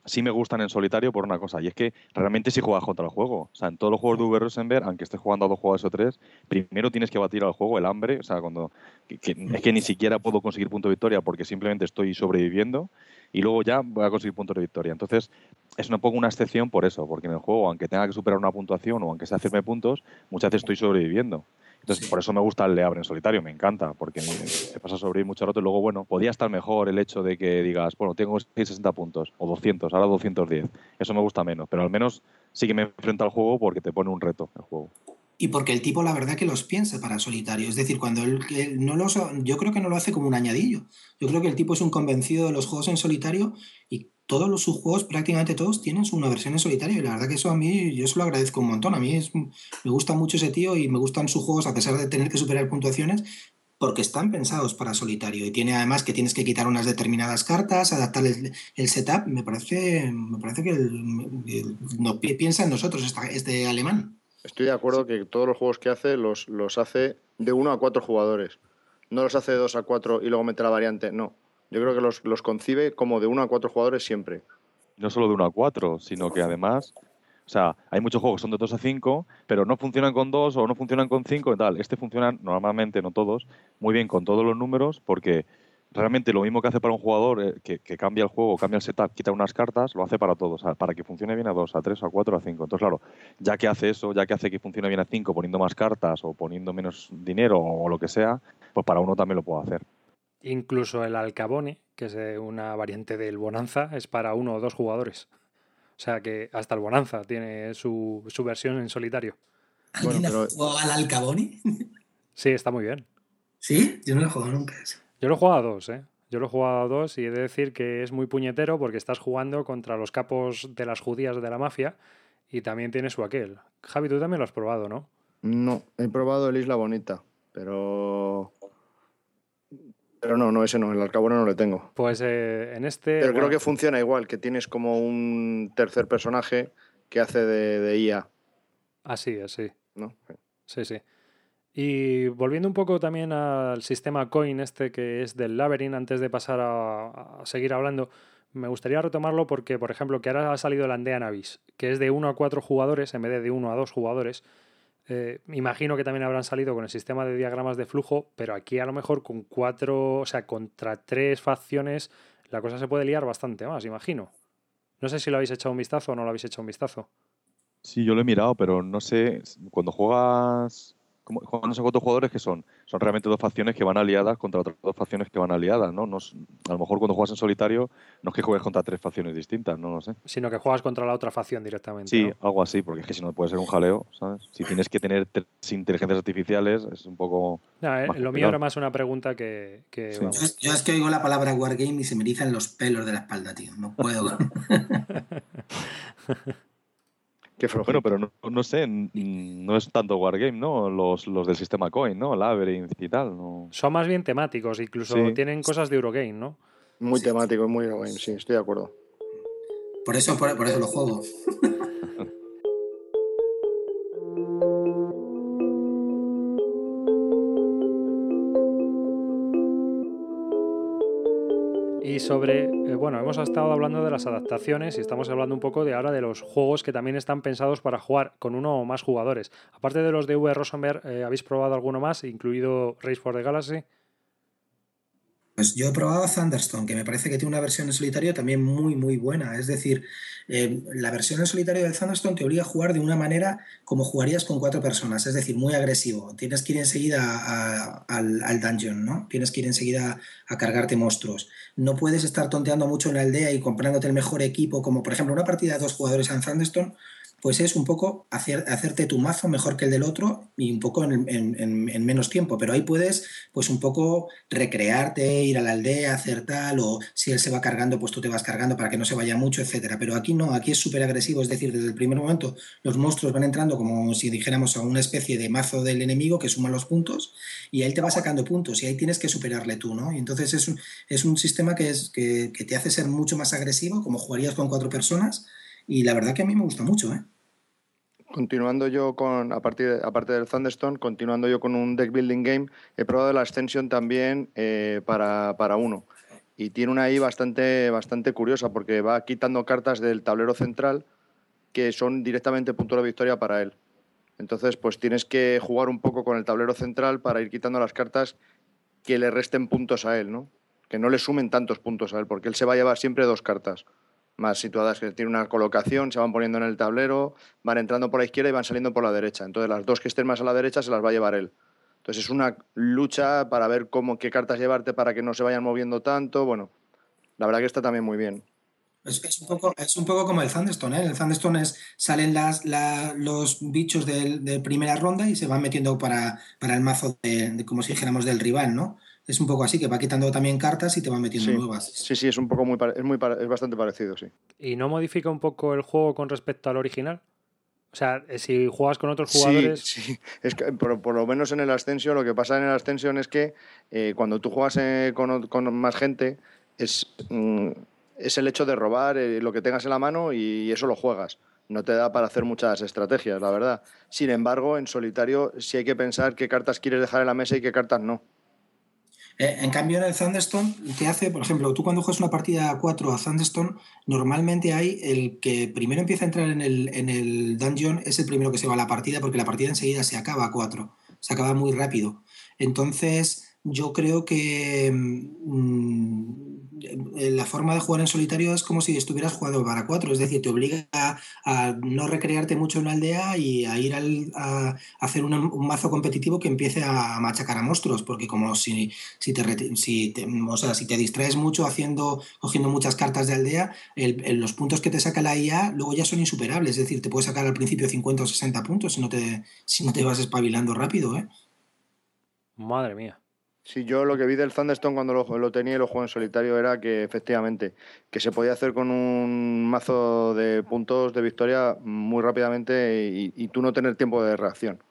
sí me gustan en solitario por una cosa, y es que realmente sí juegas contra el juego. O sea, en todos los juegos de V. Rosenberg, aunque estés jugando a dos juegos o tres, primero tienes que batir al juego el hambre, o sea, cuando es que ni siquiera puedo conseguir punto de victoria porque simplemente estoy sobreviviendo, y luego ya voy a conseguir puntos de victoria. Entonces, es un poco una excepción por eso, porque en el juego, aunque tenga que superar una puntuación o aunque sea hacerme puntos, muchas veces estoy sobreviviendo. Entonces, por eso me gusta el Leabre en solitario, me encanta, porque te pasa a sobrevivir mucho rato y luego, bueno, podía estar mejor el hecho de que digas, bueno, tengo 60 puntos o 200, ahora 210. Eso me gusta menos, pero al menos sí que me enfrenta al juego porque te pone un reto el juego. Y porque el tipo, la verdad, que los piensa para solitario. Es decir, cuando él, no los. Yo creo que no lo hace como un añadillo. Yo creo que el tipo es un convencido de los juegos en solitario y todos los, sus juegos, prácticamente todos, tienen una versión en solitario. Y la verdad que eso a mí, yo se lo agradezco un montón. A mí es, me gusta mucho ese tío y me gustan sus juegos a pesar de tener que superar puntuaciones porque están pensados para solitario y tiene además que tienes que quitar unas determinadas cartas, adaptar el, setup. Me parece, me parece que no, piensa en nosotros este alemán. Estoy de acuerdo que todos los juegos que hace los, los hace de uno a cuatro jugadores. No los hace de dos a cuatro y luego mete la variante, no. Yo creo que los, los concibe como de uno a cuatro jugadores siempre. no solo de 1 a 4, sino que además, o sea, hay muchos juegos que son de 2 a 5, pero no funcionan con 2 o no funcionan con 5 y tal. Este funciona normalmente, no todos, muy bien con todos los números porque realmente lo mismo que hace para un jugador eh, que, cambia el juego, cambia el setup, quita unas cartas, lo hace para todos, para que funcione bien a 2, a 3, a 4, a 5. Entonces, claro, ya que hace eso, ya que hace que funcione bien a 5 poniendo más cartas o poniendo menos dinero o lo que sea, pues para uno también lo puedo hacer. Incluso el Alcabone, que es una variante del Bonanza, es para uno o dos jugadores. O sea que hasta el Bonanza tiene su, versión en solitario. ¿Alguien ha jugado al Alcabone? sí, está muy bien. ¿Sí? Yo no lo he jugado nunca. Yo lo he jugado a dos, ¿eh? Yo lo he jugado a dos y he de decir que es muy puñetero porque estás jugando contra los capos de las judías de la mafia y también tiene su aquel. Javi, tú también lo has probado, ¿no? No, he probado el Isla Bonita, pero pero no, no, ese no, el Arcabona no le tengo. Pues eh, en este. Pero creo que funciona igual, que tienes como un tercer personaje que hace de, de IA. Así así. ¿No? Sí, sí. Y volviendo un poco también al sistema coin este que es del Labyrinth, antes de pasar a, a seguir hablando, me gustaría retomarlo porque, por ejemplo, que ahora ha salido el Andean Abyss, que es de 1 a 4 jugadores en vez de de 1 a 2 jugadores. Eh, imagino que también habrán salido con el sistema de diagramas de flujo, pero aquí a lo mejor con cuatro, o sea, contra tres facciones, la cosa se puede liar bastante más, imagino. No sé si lo habéis echado un vistazo o no lo habéis echado un vistazo. Sí, yo lo he mirado, pero no sé, cuando juegas no sé cuántos jugadores que son. Son realmente dos facciones que van aliadas contra otras dos facciones que van aliadas, ¿no? a lo mejor cuando juegas en solitario no es que juegues contra tres facciones distintas, no lo sé. Sino que juegas contra la otra facción directamente. Sí, algo así, porque es que si no puede ser un jaleo, ¿sabes? Si tienes que tener tres inteligencias artificiales es un poco... Eh, lo mío era más una pregunta que... yo, es que oigo la palabra wargame y se me erizan los pelos de la espalda, tío. No puedo. bueno, pero no, sé, no es tanto Wargame, ¿no? Los, del sistema Coin, ¿no? Labyrinth y tal. ¿no? Son más bien temáticos, incluso tienen cosas de Eurogame, ¿no? Muy temático, muy Eurogame, sí, estoy de acuerdo. Por eso, por, por eso lo juego. Sobre, eh, bueno, hemos estado hablando de las adaptaciones y estamos hablando un poco de ahora de los juegos que también están pensados para jugar con uno o más jugadores. Aparte de los de V. Rosenberg, eh, ¿habéis probado alguno más, incluido Race for the Galaxy? Pues yo he probado Thunderstone, que me parece que tiene una versión en solitario también muy, muy buena. Es decir, eh, la versión en solitario de Thunderstone te obliga a jugar de una manera como jugarías con cuatro personas, es decir, muy agresivo. Tienes que ir enseguida al, dungeon, ¿no? Tienes que ir enseguida a cargarte monstruos. No puedes estar tonteando mucho en la aldea y comprándote el mejor equipo, como por ejemplo una partida de dos jugadores en Thunderstone pues es un poco hacer, hacerte tu mazo mejor que el del otro y un poco en, menos tiempo. Pero ahí puedes, pues un poco recrearte, ir a la aldea, hacer tal, o si él se va cargando, pues tú te vas cargando para que no se vaya mucho, etcétera. Pero aquí no, aquí es súper agresivo, es decir, desde el primer momento los monstruos van entrando como si dijéramos a una especie de mazo del enemigo que suma los puntos y él te va sacando puntos y ahí tienes que superarle tú, ¿no? Y entonces es un, es un sistema que, es, que, que te hace ser mucho más agresivo, como jugarías con cuatro personas y la verdad que a mí me gusta mucho, ¿eh? Continuando yo con, aparte, del Thunderstone, continuando yo con un deck building game, he probado la Ascension también eh, para, para, uno. Y tiene una ahí bastante, bastante curiosa porque va quitando cartas del tablero central que son directamente punto de victoria para él. Entonces, pues tienes que jugar un poco con el tablero central para ir quitando las cartas que le resten puntos a él, ¿no? Que no le sumen tantos puntos a él, porque él se va a llevar siempre dos cartas más situadas que tienen una colocación, se van poniendo en el tablero, van entrando por la izquierda y van saliendo por la derecha. Entonces las dos que estén más a la derecha se las va a llevar él. Entonces es una lucha para ver cómo qué cartas llevarte para que no se vayan moviendo tanto. Bueno, la verdad que está también muy bien. Es, un, poco, es un poco como el Thunderstone. ¿eh? El Thunderstone es, salen las, los bichos de, primera ronda y se van metiendo para, para el mazo de, como si dijéramos, del rival, ¿no? Es un poco así, que va quitando también cartas y te va metiendo nuevas. Sí, sí, es un poco muy, es muy es bastante parecido, sí. ¿Y no modifica un poco el juego con respecto al original? O sea, si juegas con otros jugadores. Sí, sí. Es que, por, lo menos en el Ascension, lo que pasa en el Ascension es que eh, cuando tú juegas eh, con, más gente, es, mm, es el hecho de robar eh, lo que tengas en la mano y eso lo juegas. No te da para hacer muchas estrategias, la verdad. Sin embargo, en solitario sí hay que pensar qué cartas quieres dejar en la mesa y qué cartas no. Eh, en cambio, en el Thunderstone te hace, por ejemplo, tú cuando juegas una partida a 4 a Thunderstone, normalmente hay el que primero empieza a entrar en el, en el dungeon, es el primero que se va a la partida, porque la partida enseguida se acaba a 4, se acaba muy rápido. Entonces, yo creo que mm, la forma de jugar en solitario es como si estuvieras jugando para cuatro, es decir, te obliga a, no recrearte mucho en la aldea y a ir a, hacer un, mazo competitivo que empiece a machacar a monstruos, porque como si, si, te, si, o sea, si te distraes mucho haciendo, cogiendo muchas cartas de aldea, los puntos que te saca la IA luego ya son insuperables, es decir, te puede sacar al principio 50 o 60 puntos si no te, si no te vas espabilando rápido. ¿eh? Madre mía. Sí, yo lo que vi del Thunderstone cuando lo, tenía y lo jugué en solitario era que efectivamente que se podía hacer con un mazo de puntos de victoria muy rápidamente y tú no tener tiempo de reacción.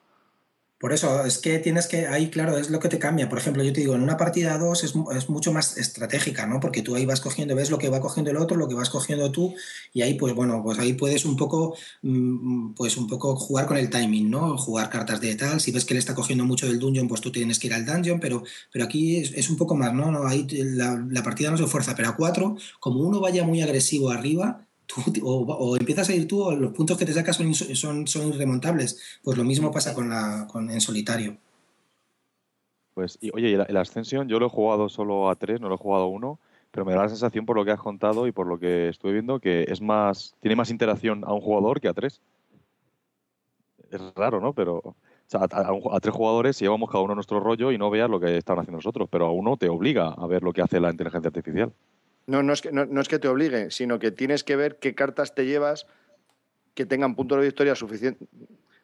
Por eso, es que tienes que, ahí claro, es lo que te cambia. Por ejemplo, yo te digo, en una partida 2 es, es, mucho más estratégica, ¿no? Porque tú ahí vas cogiendo, ves lo que va cogiendo el otro, lo que vas cogiendo tú, y ahí, pues bueno, pues ahí puedes un poco, mm, pues un poco jugar con el timing, ¿no? Jugar cartas de tal, si ves que le está cogiendo mucho del dungeon, pues tú tienes que ir al dungeon, pero, pero aquí es, un poco más, ¿no? no ahí la, la partida no se fuerza, pero a 4, como uno vaya muy agresivo arriba, o, empiezas a ir tú, o los puntos que te sacas son, son, son irremontables. Pues lo mismo pasa con la, con, en solitario. Pues, y, oye, la, Ascensión, yo lo he jugado solo a tres, no lo he jugado a uno, pero me da la sensación por lo que has contado y por lo que estuve viendo que es más, tiene más interacción a un jugador que a tres. Es raro, ¿no? Pero a, tres jugadores llevamos cada uno nuestro rollo y no veas lo que están haciendo nosotros, pero a uno te obliga a ver lo que hace la inteligencia artificial. No, no es, que, no, es que te obligue, sino que tienes que ver qué cartas te llevas que tengan punto de victoria suficiente,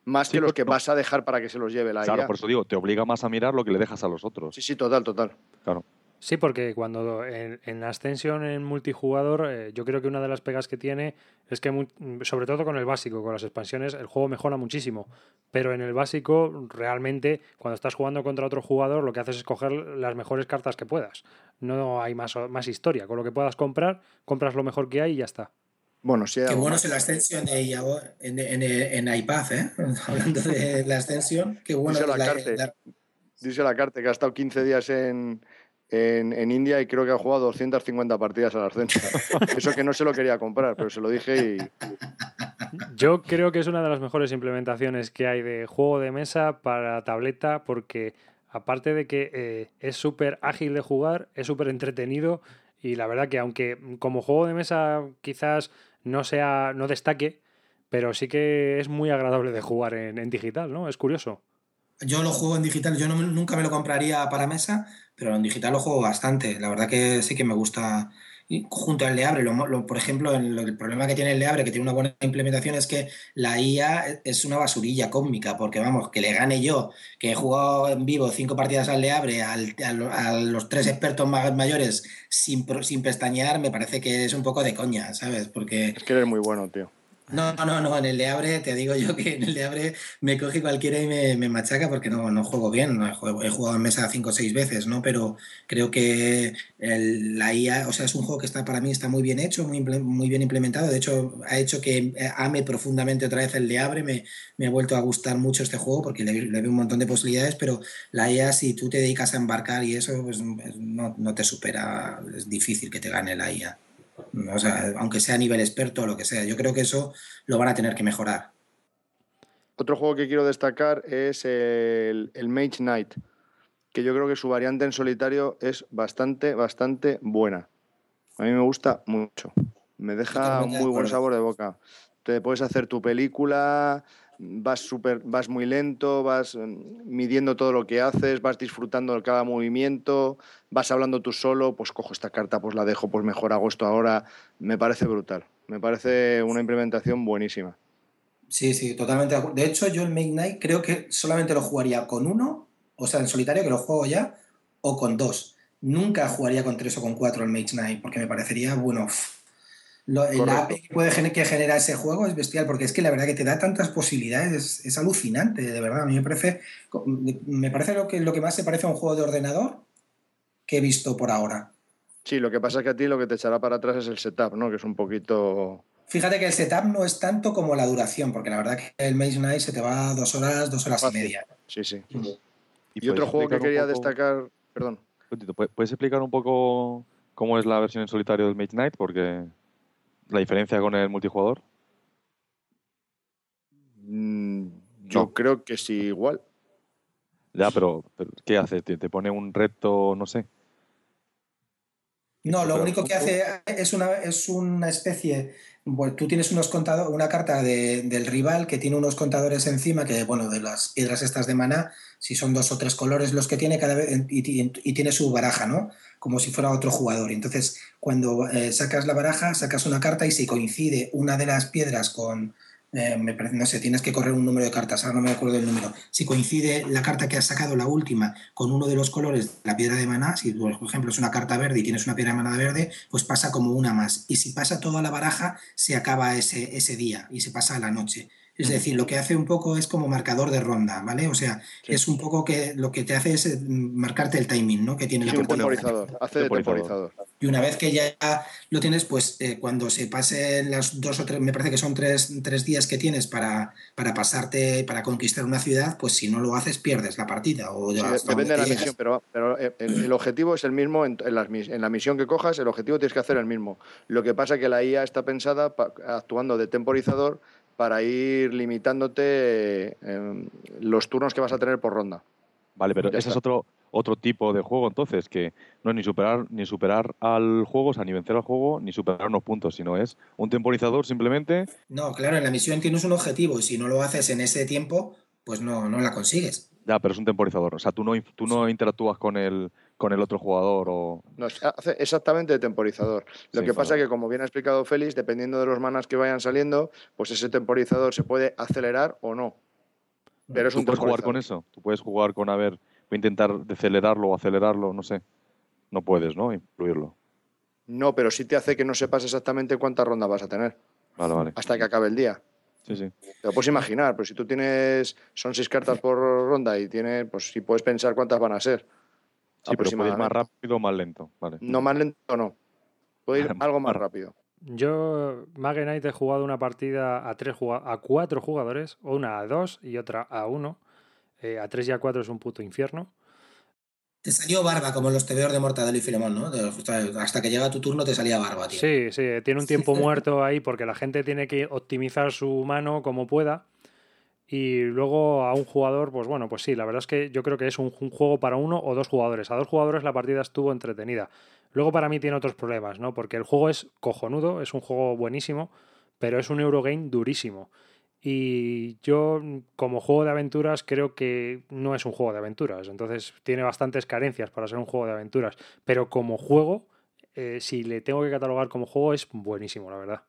más que los que vas a dejar para que se los lleve la Claro, por eso digo, te obliga más a mirar lo que le dejas a los otros. Sí, sí, total, total. Claro. Sí, porque cuando en, Ascension, en multijugador, eh, yo creo que una de las pegas que tiene es que, sobre todo con el básico, con las expansiones, el juego mejora muchísimo. Pero en el básico, realmente, cuando estás jugando contra otro jugador, lo que haces es coger las mejores cartas que puedas. No hay más, más historia. Con lo que puedas comprar, compras lo mejor que hay y ya está. Bueno. Qué bueno es la Ascension de, en, en, iPad, ¿eh? Hablando de la Ascension, qué bueno Dice la, la, Dice la carta que ha estado 15 días en, en, India y creo que ha jugado 250 partidas al ascenso. Eso que no se lo quería comprar, pero se lo dije y... Yo creo que es una de las mejores implementaciones que hay de juego de mesa para tableta porque aparte de que eh, es súper ágil de jugar, es súper entretenido y la verdad que aunque como juego de mesa quizás no sea no destaque, pero sí que es muy agradable de jugar en, digital, ¿no? Es curioso. Yo lo juego en digital, yo nunca me lo compraría para mesa, pero en digital lo juego bastante. La verdad que sí que me gusta. Y junto al Leabre, lo, por ejemplo, el, problema que tiene el Leabre, que tiene una buena implementación, es que la IA es una basurilla cósmica, porque vamos, que le gane yo, que he jugado en vivo cinco partidas al Leabre, al, a los tres expertos mayores sin, sin pestañear, me parece que es un poco de coña, ¿sabes? Porque... Es que eres muy bueno, tío. No, no, no, en el de Abre te digo yo que en el de Abre me coge cualquiera y me, machaca porque no, no juego bien. he jugado en mesa cinco o seis veces, ¿no? Pero creo que la IA, o sea, es un juego que está para mí está muy bien hecho, muy, muy bien implementado. De hecho, ha hecho que ame profundamente otra vez el de Abre. Me, me ha vuelto a gustar mucho este juego porque le, veo un montón de posibilidades, pero la IA, si tú te dedicas a embarcar y eso, pues no, no te supera. Es difícil que te gane la IA. O sea, aunque sea a nivel experto o lo que sea. Yo creo que eso lo van a tener que mejorar. Otro juego que quiero destacar es el, Mage Knight, que yo creo que su variante en solitario es bastante, bastante buena. A mí me gusta mucho. Me deja muy buen sabor de boca. Te puedes hacer tu película, vas, super, vas muy lento, vas mm, midiendo todo lo que haces, vas disfrutando de cada movimiento, vas hablando tú solo, pues cojo esta carta, pues la dejo, pues mejor hago esto ahora. Me parece brutal. Me parece una implementación buenísima. Sí, sí, totalmente. De hecho, yo el Make Night creo que solamente lo jugaría con uno, o sea, en solitario, que lo juego ya, o con dos. Nunca jugaría con tres o con cuatro el Mage Knight, porque me parecería, bueno, lo, la API que, puede, que genera ese juego es bestial, porque es que la verdad que te da tantas posibilidades, es, alucinante, de verdad. A mí me parece, me parece lo que, lo que más se parece a un juego de ordenador que he visto por ahora. Sí, lo que pasa es que a ti lo que te echará para atrás es el setup, ¿no? Que es un poquito... Fíjate que el setup no es tanto como la duración, porque la verdad que el Maze Night se te va dos horas, dos horas y media. Sí, sí. Y, otro juego que quería destacar, perdón. ¿puedes explicar un poco cómo es la versión en solitario del Mage Knight? Porque la diferencia con el multijugador. Mm, yo creo que sí, igual. Ya, pero, ¿qué hace? ¿Te, pone un reto, no sé? No, lo único que hace es una, es una especie. Bueno, tú tienes unos una carta del rival que tiene unos contadores encima, que, bueno, de las piedras estas de maná, si son dos o tres colores los que tiene cada vez, y, tiene su baraja, ¿no? Como si fuera otro jugador. Entonces, cuando eh, sacas la baraja, sacas una carta y si coincide una de las piedras con, eh, no sé, tienes que correr un número de cartas, ahora no me acuerdo del número. Si coincide la carta que has sacado, la última, con uno de los colores de la piedra de maná, si por ejemplo es una carta verde y tienes una piedra de maná verde, pues pasa como una más. Y si pasa toda la baraja, se acaba ese, ese día y se pasa a la noche. Es decir, lo que hace un poco es como marcador de ronda, ¿vale? O sea, es un poco que lo que te hace es eh, marcarte el timing, ¿no? Que tiene la un temporizador, hace de temporizador. Y una vez que ya lo tienes, pues eh, cuando se pasen las dos o tres, me parece que son tres, días que tienes para, para pasarte, para conquistar una ciudad, pues si no lo haces, pierdes la partida. O depende de la misión, pero, pero eh, el, objetivo es el mismo en, la, en, la, misión que cojas, el objetivo tienes que hacer el mismo. Lo que pasa es que la IA está pensada actuando de temporizador para ir limitándote eh, los turnos que vas a tener por ronda. Vale, pero ese es otro, otro tipo de juego entonces, que no es ni superar, ni superar al juego, o sea, ni vencer al juego, ni superar unos puntos, sino es un temporizador simplemente. No, claro, en la misión tienes un objetivo y si no lo haces en ese tiempo, pues no, no la consigues. Ya, pero es un temporizador. O sea, tú no, tú no interactúas con el, con el otro jugador o... No, hace exactamente de temporizador. Lo que pasa es que, como bien ha explicado Félix, dependiendo de los manas que vayan saliendo, pues ese temporizador se puede acelerar o no. Pero es ¿Tú puedes jugar con eso? ¿Tú puedes jugar con, a ver, voy a intentar decelerarlo o acelerarlo? No sé. No puedes, ¿no? Incluirlo. No, pero sí te hace que no sepas exactamente cuántas rondas vas a tener. Vale, vale. Hasta que acabe el día. Sí, sí. Te lo puedes imaginar, pero si tú tienes, son seis cartas por ronda y tienes, pues si puedes pensar cuántas van a ser. Sí, pero puede ir más rápido o más lento. Vale. No, más lento no. Puede ir algo más rápido. Yo, Magenite, he jugado una partida a, tres, a cuatro jugadores, una a dos y otra a uno. Eh, a tres y a cuatro es un puto infierno. Te salió barba, como los tebeos de Mortadelo y Filemón, ¿no? Hasta que llega tu turno te salía barba, tío. Sí, sí, tiene un tiempo muerto ahí porque la gente tiene que optimizar su mano como pueda. Y luego a un jugador, pues bueno, pues sí, la verdad es que yo creo que es un, juego para uno o dos jugadores. A dos jugadores la partida estuvo entretenida. Luego para mí tiene otros problemas, ¿no? Porque el juego es cojonudo, es un juego buenísimo, pero es un Eurogame durísimo. Y yo, como juego de aventuras, creo que no es un juego de aventuras. Entonces, tiene bastantes carencias para ser un juego de aventuras. Pero como juego, eh, si le tengo que catalogar como juego, es buenísimo, la verdad.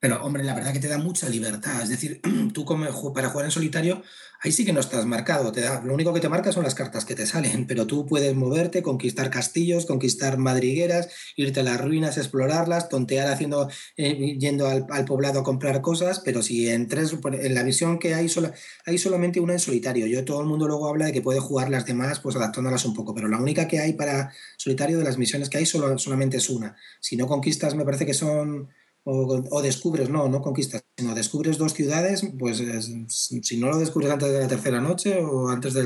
Pero, hombre, la verdad que te da mucha libertad. Es decir, tú como, para jugar en solitario, ahí sí que no estás marcado. Te da, lo único que te marca son las cartas que te salen, pero tú puedes moverte, conquistar castillos, conquistar madrigueras, irte a las ruinas, explorarlas, tontear haciendo, eh, yendo al, poblado a comprar cosas, pero si en tres, en la visión que hay, hay solamente una en solitario. Yo todo el mundo luego habla de que puede jugar las demás, pues adaptándolas un poco, pero la única que hay para solitario de las misiones que hay solo, solamente es una. Si no conquistas, me parece que son o, descubres, no, no conquistas, sino descubres dos ciudades, pues si no lo descubres antes de la tercera noche o antes de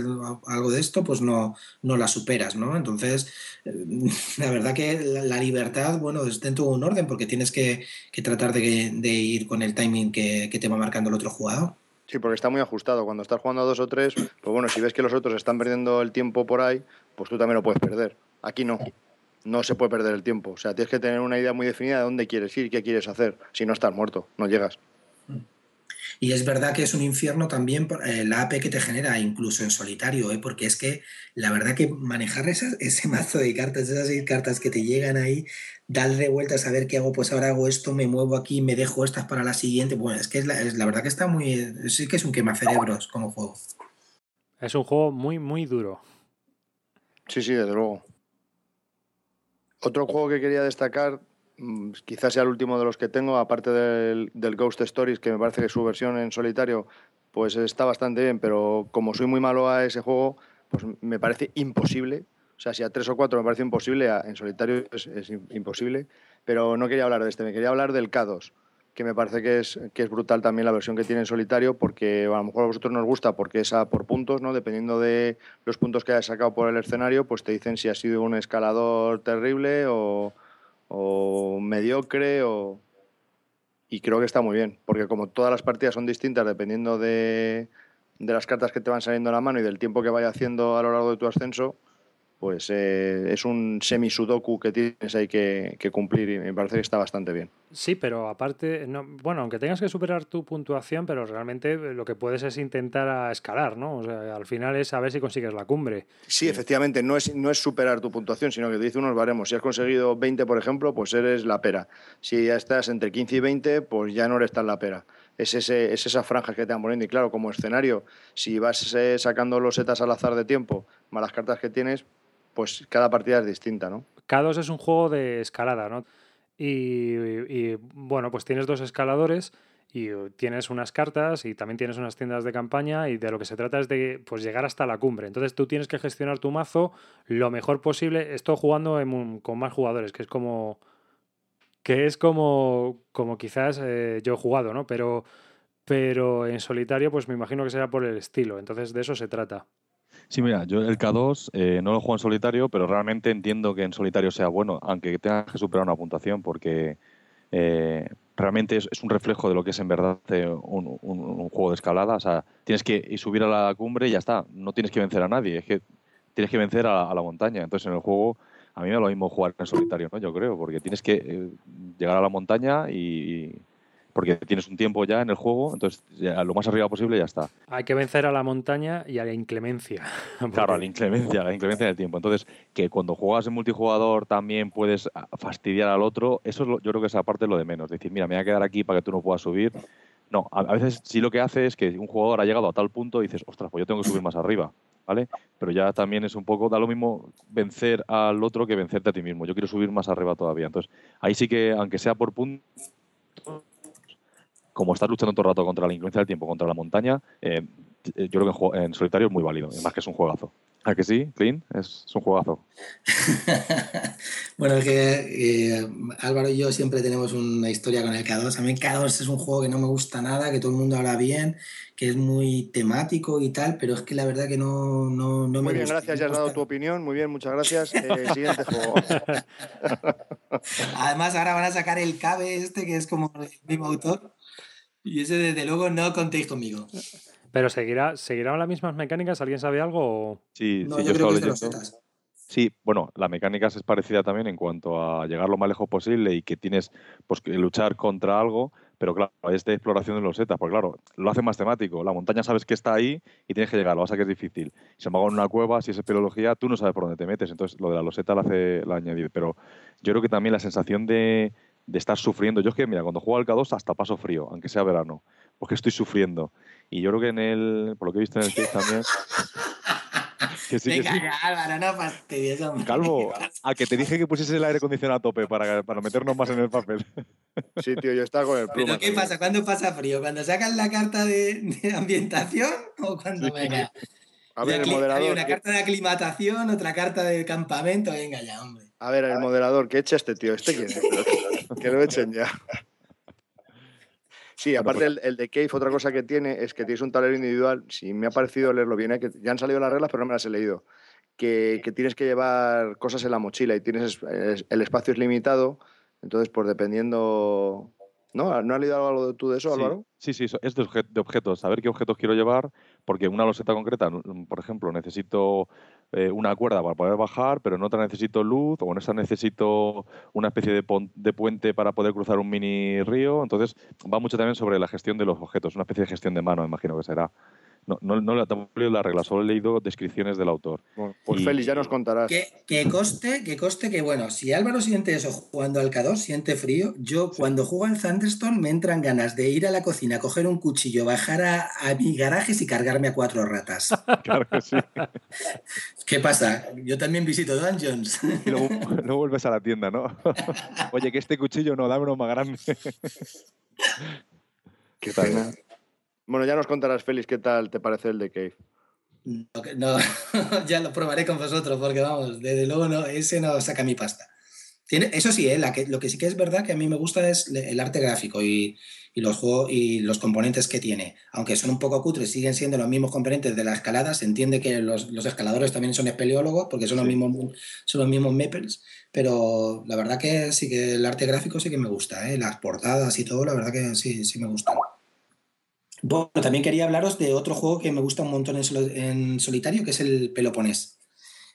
algo de esto, pues no, no la superas, ¿no? Entonces, eh, la verdad que la, libertad, bueno, es dentro de un orden porque tienes que, tratar de, ir con el timing que, que te va marcando el otro jugador. Sí, porque está muy ajustado. Cuando estás jugando a dos o tres, pues bueno, si ves que los otros están perdiendo el tiempo por ahí, pues tú también lo puedes perder. Aquí no no se puede perder el tiempo. O sea, tienes que tener una idea muy definida de dónde quieres ir, qué quieres hacer. Si no estás muerto, no llegas. Y es verdad que es un infierno también eh, la AP que te genera, incluso en solitario, ¿eh? porque es que la verdad que manejar ese mazo de cartas, esas seis cartas que te llegan ahí, darle vueltas a ver qué hago, pues ahora hago esto, me muevo aquí, me dejo estas para la siguiente. Bueno, es que es la, verdad que está muy. Sí que es un quemacerebros como juego. Es un juego muy, muy duro. Sí, sí, desde luego. Otro juego que quería destacar, mm, quizás sea el último de los que tengo, aparte del, Ghost Stories, que me parece que su versión en solitario pues está bastante bien, pero como soy muy malo a ese juego, pues me parece imposible. O sea, si a tres o cuatro me parece imposible, en solitario es, imposible. Pero no quería hablar de este, me quería hablar del K2. Que me parece que es, que es brutal también la versión que tiene en solitario, porque a lo mejor a vosotros nos gusta porque es a por puntos, ¿no? Dependiendo de los puntos que hayas sacado por el escenario, pues te dicen si ha sido un escalador terrible o, mediocre o... Y creo que está muy bien, porque como todas las partidas son distintas dependiendo de, de las cartas que te van saliendo a la mano y del tiempo que vaya haciendo a lo largo de tu ascenso, pues eh, es un semi-sudoku que tienes ahí que, cumplir y me parece que está bastante bien. Sí, pero aparte, no, bueno, aunque tengas que superar tu puntuación, pero realmente lo que puedes es intentar escalar, ¿no? O sea, al final es saber si consigues la cumbre. Sí, efectivamente, no es, no es superar tu puntuación, sino que te dice unos baremos. Si has conseguido 20, por ejemplo, pues eres la pera. Si ya estás entre 15 y 20, pues ya no eres tan la pera es, ese, es esa franja que te van poniendo. Y claro, como escenario, si vas eh, sacando los setas al azar de tiempo, más las cartas que tienes, pues cada partida es distinta, ¿no? K2 es un juego de escalada, ¿no? Y, bueno, pues tienes dos escaladores y tienes unas cartas y también tienes unas tiendas de campaña y de lo que se trata es de pues, llegar hasta la cumbre. Entonces tú tienes que gestionar tu mazo lo mejor posible. Esto jugando con más jugadores, que es como que es como, como quizás eh, yo he jugado, ¿no? Pero, pero en solitario pues me imagino que será por el estilo. Entonces de eso se trata. Sí, mira, yo el K2 eh, no lo juego en solitario, pero realmente entiendo que en solitario sea bueno, aunque tenga que superar una puntuación, porque eh, realmente es, un reflejo de lo que es en verdad eh, un, juego de escalada. O sea, tienes que subir a la cumbre y ya está. No tienes que vencer a nadie, es que tienes que vencer a, la montaña. Entonces, en el juego, a mí me da lo mismo jugar en solitario, ¿no? Yo creo, porque tienes que llegar a la montaña y porque tienes un tiempo ya en el juego, entonces lo más arriba posible ya está. Hay que vencer a la montaña y a la inclemencia. Claro, a la inclemencia, a la inclemencia del tiempo. Entonces, que cuando juegas en multijugador también puedes fastidiar al otro, eso yo creo que es aparte lo de menos. Decir, mira, me voy a quedar aquí para que tú no puedas subir. No, a, veces sí lo que hace es que un jugador ha llegado a tal punto y dices, ostras, pues yo tengo que subir más arriba. ¿Vale? Pero ya también es un poco, da lo mismo vencer al otro que vencerte a ti mismo. Yo quiero subir más arriba todavía. Entonces, ahí sí que, aunque sea por punto, como estás luchando todo el rato contra la influencia del tiempo, contra la montaña, eh, yo creo que en, solitario es muy válido, más que es un juegazo. ¿A que sí, Clean? Es, un juegazo. bueno, es que eh, Álvaro y yo siempre tenemos una historia con el K2. A mí K2 es un juego que no me gusta nada, que todo el mundo habla bien, que es muy temático y tal, pero es que la verdad que no, no, no muy bien, gracias, ya has dado tu opinión. Muy bien, muchas gracias. Eh, siguiente juego. Además, ahora van a sacar el CABE este, que es como el mismo autor. Y ese, desde luego, no contéis conmigo. Pero seguirá, ¿seguirán las mismas mecánicas? ¿Alguien sabe algo? Sí, sí, yo, creo que es Sí, bueno, la mecánica es parecida también en cuanto a llegar lo más lejos posible y que tienes pues, que luchar contra algo, pero claro, es de exploración de los setas, porque claro, lo hace más temático. La montaña sabes que está ahí y tienes que llegar, lo vas a que es difícil. Si me hago en una cueva, si es espeleología, tú no sabes por dónde te metes, entonces lo de la loseta lo hace la añadir. Pero yo creo que también la sensación de, de estar sufriendo. Yo es que, mira, cuando juego al K2 hasta paso frío, aunque sea verano, porque estoy sufriendo. Y yo creo que en el, por lo que he visto en el case también... que sí, Venga, que sí. Álvaro, no fastidies, Calvo, a que te dije que pusieses el aire acondicionado a tope para, para meternos más en el papel. Sí, tío, yo estaba con el pluma. ¿Pero qué pasa? ¿Cuándo pasa frío? ¿Cuando sacas la carta de, ambientación o cuando venga? A ver, el moderador. Hay una carta de aclimatación, otra carta de campamento. Venga ya, hombre. A ver, el moderador, ¿qué echa este tío? ¿Este quién es? que lo echen ya. Sí, aparte pues el, de Cave, otra cosa que tiene es que tienes un tablero individual. Si me ha parecido leerlo bien, ¿eh? que ya han salido las reglas, pero no me las he leído. Que, tienes que llevar cosas en la mochila y tienes el espacio es limitado. Entonces, pues dependiendo. ¿No? ¿No has leído algo tú de eso, Álvaro? Sí, sí, es de, de objetos. Saber qué objetos quiero llevar, porque una loseta concreta, por ejemplo, necesito eh, una cuerda para poder bajar, pero en otra necesito luz, o en esta necesito una especie de, de, puente para poder cruzar un mini río. Entonces, va mucho también sobre la gestión de los objetos, una especie de gestión de mano, imagino que será. No, no, no he leído la regla, solo he leído descripciones del autor. pues Félix, ya nos contarás. Que, coste, que coste que, bueno, si Álvaro siente eso jugando al K2, siente frío, yo cuando juego al Thunderstone me entran ganas de ir a la cocina, coger un cuchillo, bajar a, mi garaje y cargarme a cuatro ratas. claro que sí. ¿Qué pasa? Yo también visito Dungeons. Y luego, no vuelves a la tienda, ¿no? Oye, que este cuchillo no, dame uno más grande. Qué tal. Bueno, ya nos contarás, Félix, qué tal te parece el de Cave. No, ya lo probaré con vosotros, porque vamos, desde luego no, ese no saca mi pasta. Tiene, eso sí, ¿eh? lo que sí que es verdad que a mí me gusta es el arte gráfico y, los juegos y los componentes que tiene. Aunque son un poco cutres, siguen siendo los mismos componentes de la escalada. Se entiende que los, escaladores también son espeleólogos porque son los mismos son los mismos maples. Pero la verdad que sí que el arte gráfico sí que me gusta, ¿eh? las portadas y todo, la verdad que sí, sí me gustan. Bueno, también quería hablaros de otro juego que me gusta un montón en, solitario, que es el Peloponés.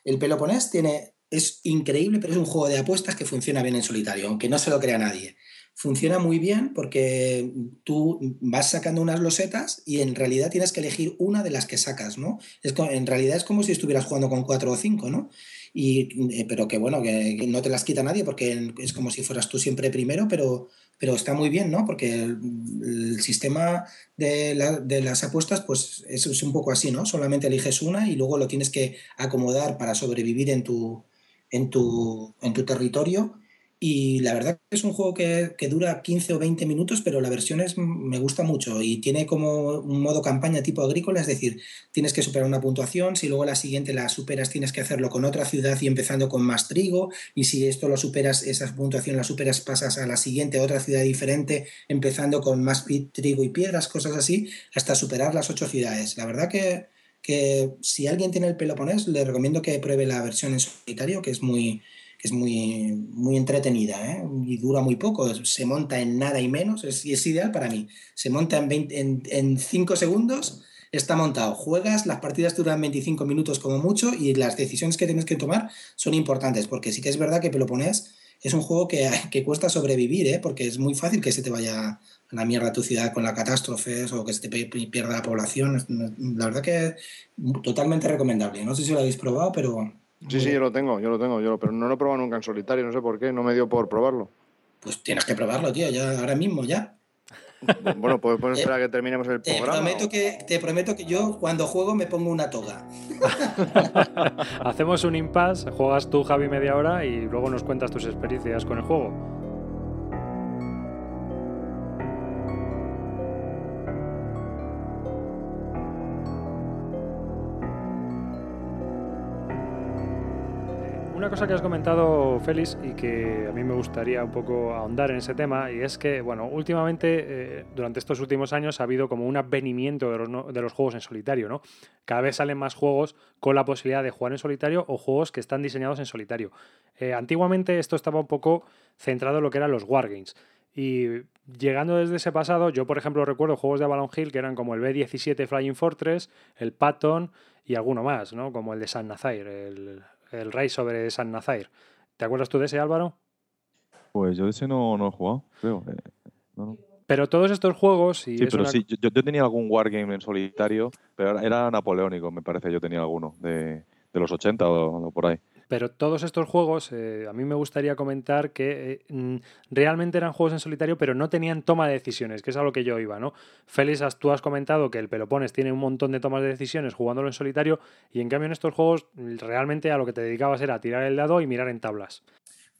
El Peloponés tiene, es increíble, pero es un juego de apuestas que funciona bien en solitario, aunque no se lo crea nadie. Funciona muy bien porque tú vas sacando unas losetas y en realidad tienes que elegir una de las que sacas, ¿no? Es, en realidad es como si estuvieras jugando con cuatro o cinco, ¿no? Y, eh, pero que bueno, que no te las quita nadie porque es como si fueras tú siempre primero, pero pero está muy bien, ¿no? Porque el, sistema de, las apuestas, pues es, un poco así, ¿no? Solamente eliges una y luego lo tienes que acomodar para sobrevivir en tu, en tu, en tu territorio y la verdad que es un juego que, dura 15 o 20 minutos, pero la versión es, me gusta mucho y tiene como un modo campaña tipo agrícola, es decir, tienes que superar una puntuación, si luego la siguiente la superas tienes que hacerlo con otra ciudad y empezando con más trigo, y si esto lo superas, esa puntuación la superas, pasas a la siguiente, otra ciudad diferente, empezando con más trigo y piedras, cosas así, hasta superar las ocho ciudades. La verdad que, que si alguien tiene el Peloponés, le recomiendo que pruebe la versión en solitario, que es muy que es muy, muy entretenida ¿eh? y dura muy poco, se monta en nada y menos, es, es ideal para mí. Se monta en, en, 5 segundos, está montado. Juegas, las partidas duran 25 minutos como mucho y las decisiones que tienes que tomar son importantes, porque sí que es verdad que Peloponés es un juego que, que cuesta sobrevivir, ¿eh? porque es muy fácil que se te vaya a la mierda tu ciudad con las catástrofes o que se te pierda la población. La verdad que es totalmente recomendable. No sé si lo habéis probado, pero Sí, sí, yo lo tengo, yo lo tengo, yo pero no lo he probado nunca en solitario, no sé por qué, no me dio por probarlo. Pues tienes que probarlo, tío, ya ahora mismo, ya. Bueno, pues, pues esperar a que terminemos el te programa. Prometo que, te prometo que yo cuando juego me pongo una toga. Hacemos un impasse, juegas tú, Javi, media hora y luego nos cuentas tus experiencias con el juego. Una cosa que has comentado, Félix, y que a mí me gustaría un poco ahondar en ese tema, y es que, bueno, últimamente, eh, durante estos últimos años, ha habido como un advenimiento de los, de los, juegos en solitario, ¿no? Cada vez salen más juegos con la posibilidad de jugar en solitario o juegos que están diseñados en solitario. Eh, antiguamente esto estaba un poco centrado en lo que eran los wargames. Y llegando desde ese pasado, yo por ejemplo recuerdo juegos de Avalon Hill que eran como el B-17 Flying Fortress, el Patton y alguno más, ¿no? Como el de San Nazaire, el, el Rey sobre San Nazaire. ¿Te acuerdas tú de ese, Álvaro? Pues yo de ese no, no he jugado, creo. Eh, pero todos estos juegos. Y sí, pero sí, yo, tenía algún wargame en solitario, pero era, napoleónico, me parece. Yo tenía alguno de, de los 80 o por ahí. Pero todos estos juegos, eh, a mí me gustaría comentar que eh, mm, realmente eran juegos en solitario, pero no tenían toma de decisiones, que es a lo que yo iba, ¿no? Félix, tú has comentado que el Pelopones tiene un montón de tomas de decisiones jugándolo en solitario, y en cambio en estos juegos realmente a lo que te dedicabas era tirar el dado y mirar en tablas.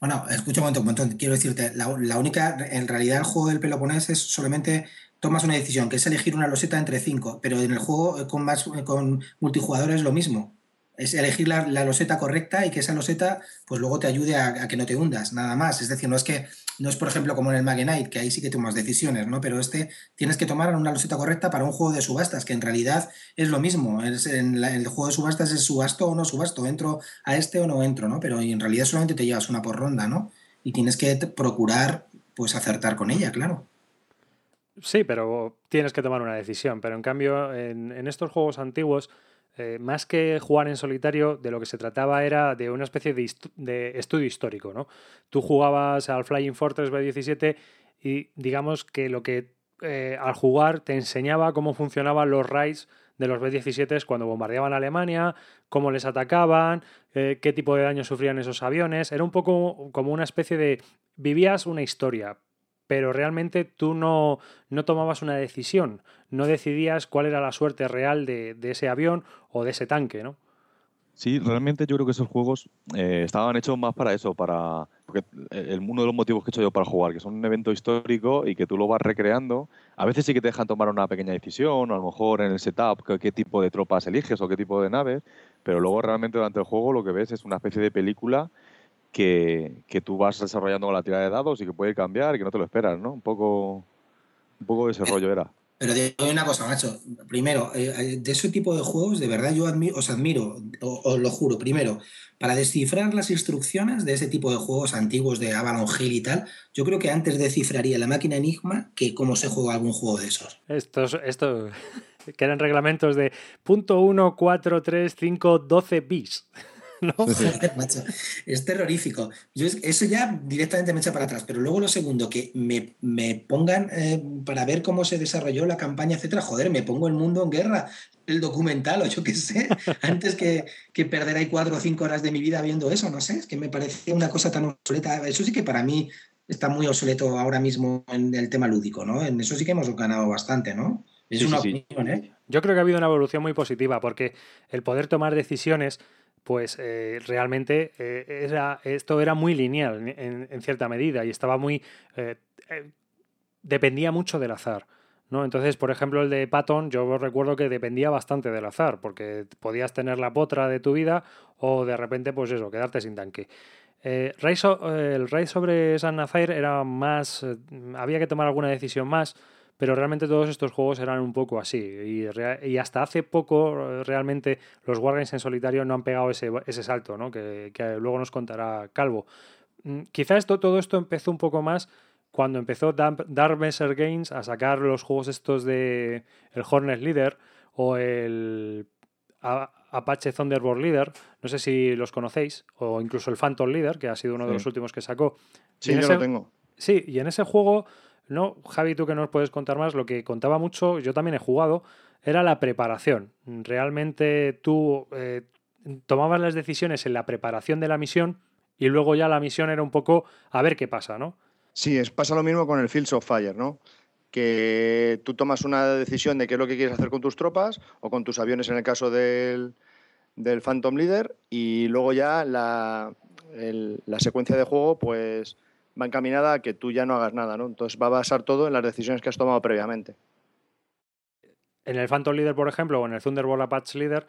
Bueno, escucha un montón, un montón. Quiero decirte, la, única, en realidad el juego del Pelopones es solamente tomas una decisión, que es elegir una loseta entre cinco, pero en el juego eh, con más con multijugador es lo mismo es elegir la, loseta correcta y que esa loseta pues luego te ayude a, que no te hundas, nada más. Es decir, no es que, no es por ejemplo como en el Magenite, que ahí sí que tomas decisiones, ¿no? Pero este tienes que tomar una loseta correcta para un juego de subastas, que en realidad es lo mismo. Es, en el juego de subastas es subasto o no subasto, entro a este o no entro, ¿no? Pero en realidad solamente te llevas una por ronda, ¿no? Y tienes que procurar pues acertar con ella, claro. Sí, pero tienes que tomar una decisión. Pero en cambio, en estos juegos antiguos eh, más que jugar en solitario, de lo que se trataba era de una especie de, estudio histórico. ¿no? Tú jugabas al Flying Fortress B-17 y digamos que lo que eh, al jugar te enseñaba cómo funcionaban los raids de los B-17 cuando bombardeaban Alemania, cómo les atacaban, eh, qué tipo de daño sufrían esos aviones. Era un poco como una especie de... vivías una historia, pero realmente tú no, no tomabas una decisión, no decidías cuál era la suerte real de, ese avión o de ese tanque, ¿no? Sí, realmente yo creo que esos juegos eh, estaban hechos más para eso, para porque el, uno de los motivos que he hecho yo para jugar, que son un evento histórico y que tú lo vas recreando, a veces sí que te dejan tomar una pequeña decisión, o a lo mejor en el setup qué, qué tipo de tropas eliges o qué tipo de naves, pero luego realmente durante el juego lo que ves es una especie de película que, que, tú vas desarrollando con la tirada de dados y que puede cambiar y que no te lo esperas, ¿no? Un poco, un poco de ese rollo era. Pero digo una cosa, macho. Primero, eh, eh, de ese tipo de juegos, de verdad yo os admiro, os, lo juro. Primero, para descifrar las instrucciones de ese tipo de juegos antiguos de Avalon Hill y tal, yo creo que antes descifraría la máquina Enigma que cómo se juega algún juego de esos. Estos, esto, que eran reglamentos de punto 1, 4, 3, 5, 12 bis. es terrorífico. Yo eso ya directamente me echa para atrás. Pero luego lo segundo, que me, pongan eh, para ver cómo se desarrolló la campaña, etcétera. Joder, me pongo el mundo en guerra, el documental o yo qué sé, antes que, que perder ahí cuatro o cinco horas de mi vida viendo eso. No sé, es que me parece una cosa tan obsoleta. Eso sí que para mí está muy obsoleto ahora mismo en el tema lúdico, ¿no? En eso sí que hemos ganado bastante, ¿no? Es una opinión, ¿eh? Yo creo que ha habido una evolución muy positiva porque el poder tomar decisiones pues eh, realmente eh, era, esto era muy lineal en, cierta medida y estaba muy... Eh, dependía mucho del azar. ¿no? Entonces, por ejemplo, el de Patton, yo recuerdo que dependía bastante del azar, porque podías tener la potra de tu vida o de repente, pues eso, quedarte sin tanque. el raid sobre San Nazaire era más... había que tomar alguna decisión más pero realmente todos estos juegos eran un poco así. Y, hasta hace poco realmente los Wargames en solitario no han pegado ese, salto, ¿no? que, luego nos contará Calvo. Mm, quizá esto, todo esto empezó un poco más cuando empezó Dark Messer Games a sacar los juegos estos de el Hornet Leader o el Apache Thunderbolt Leader, no sé si los conocéis, o incluso el Phantom Leader, que ha sido uno de los últimos que sacó. Sí, yo lo tengo. Sí, y en ese juego no, Javi, tú que nos puedes contar más, lo que contaba mucho, yo también he jugado, era la preparación. Realmente tú eh, tomabas las decisiones en la preparación de la misión y luego ya la misión era un poco a ver qué pasa, ¿no? Sí, es, pasa lo mismo con el Fields of Fire, ¿no? Que tú tomas una decisión de qué es lo que quieres hacer con tus tropas o con tus aviones en el caso del, del Phantom Leader y luego ya la, la secuencia de juego, pues va encaminada a que tú ya no hagas nada, ¿no? Entonces va a basar todo en las decisiones que has tomado previamente. En el Phantom Leader, por ejemplo, o en el Thunderbolt Apache Leader,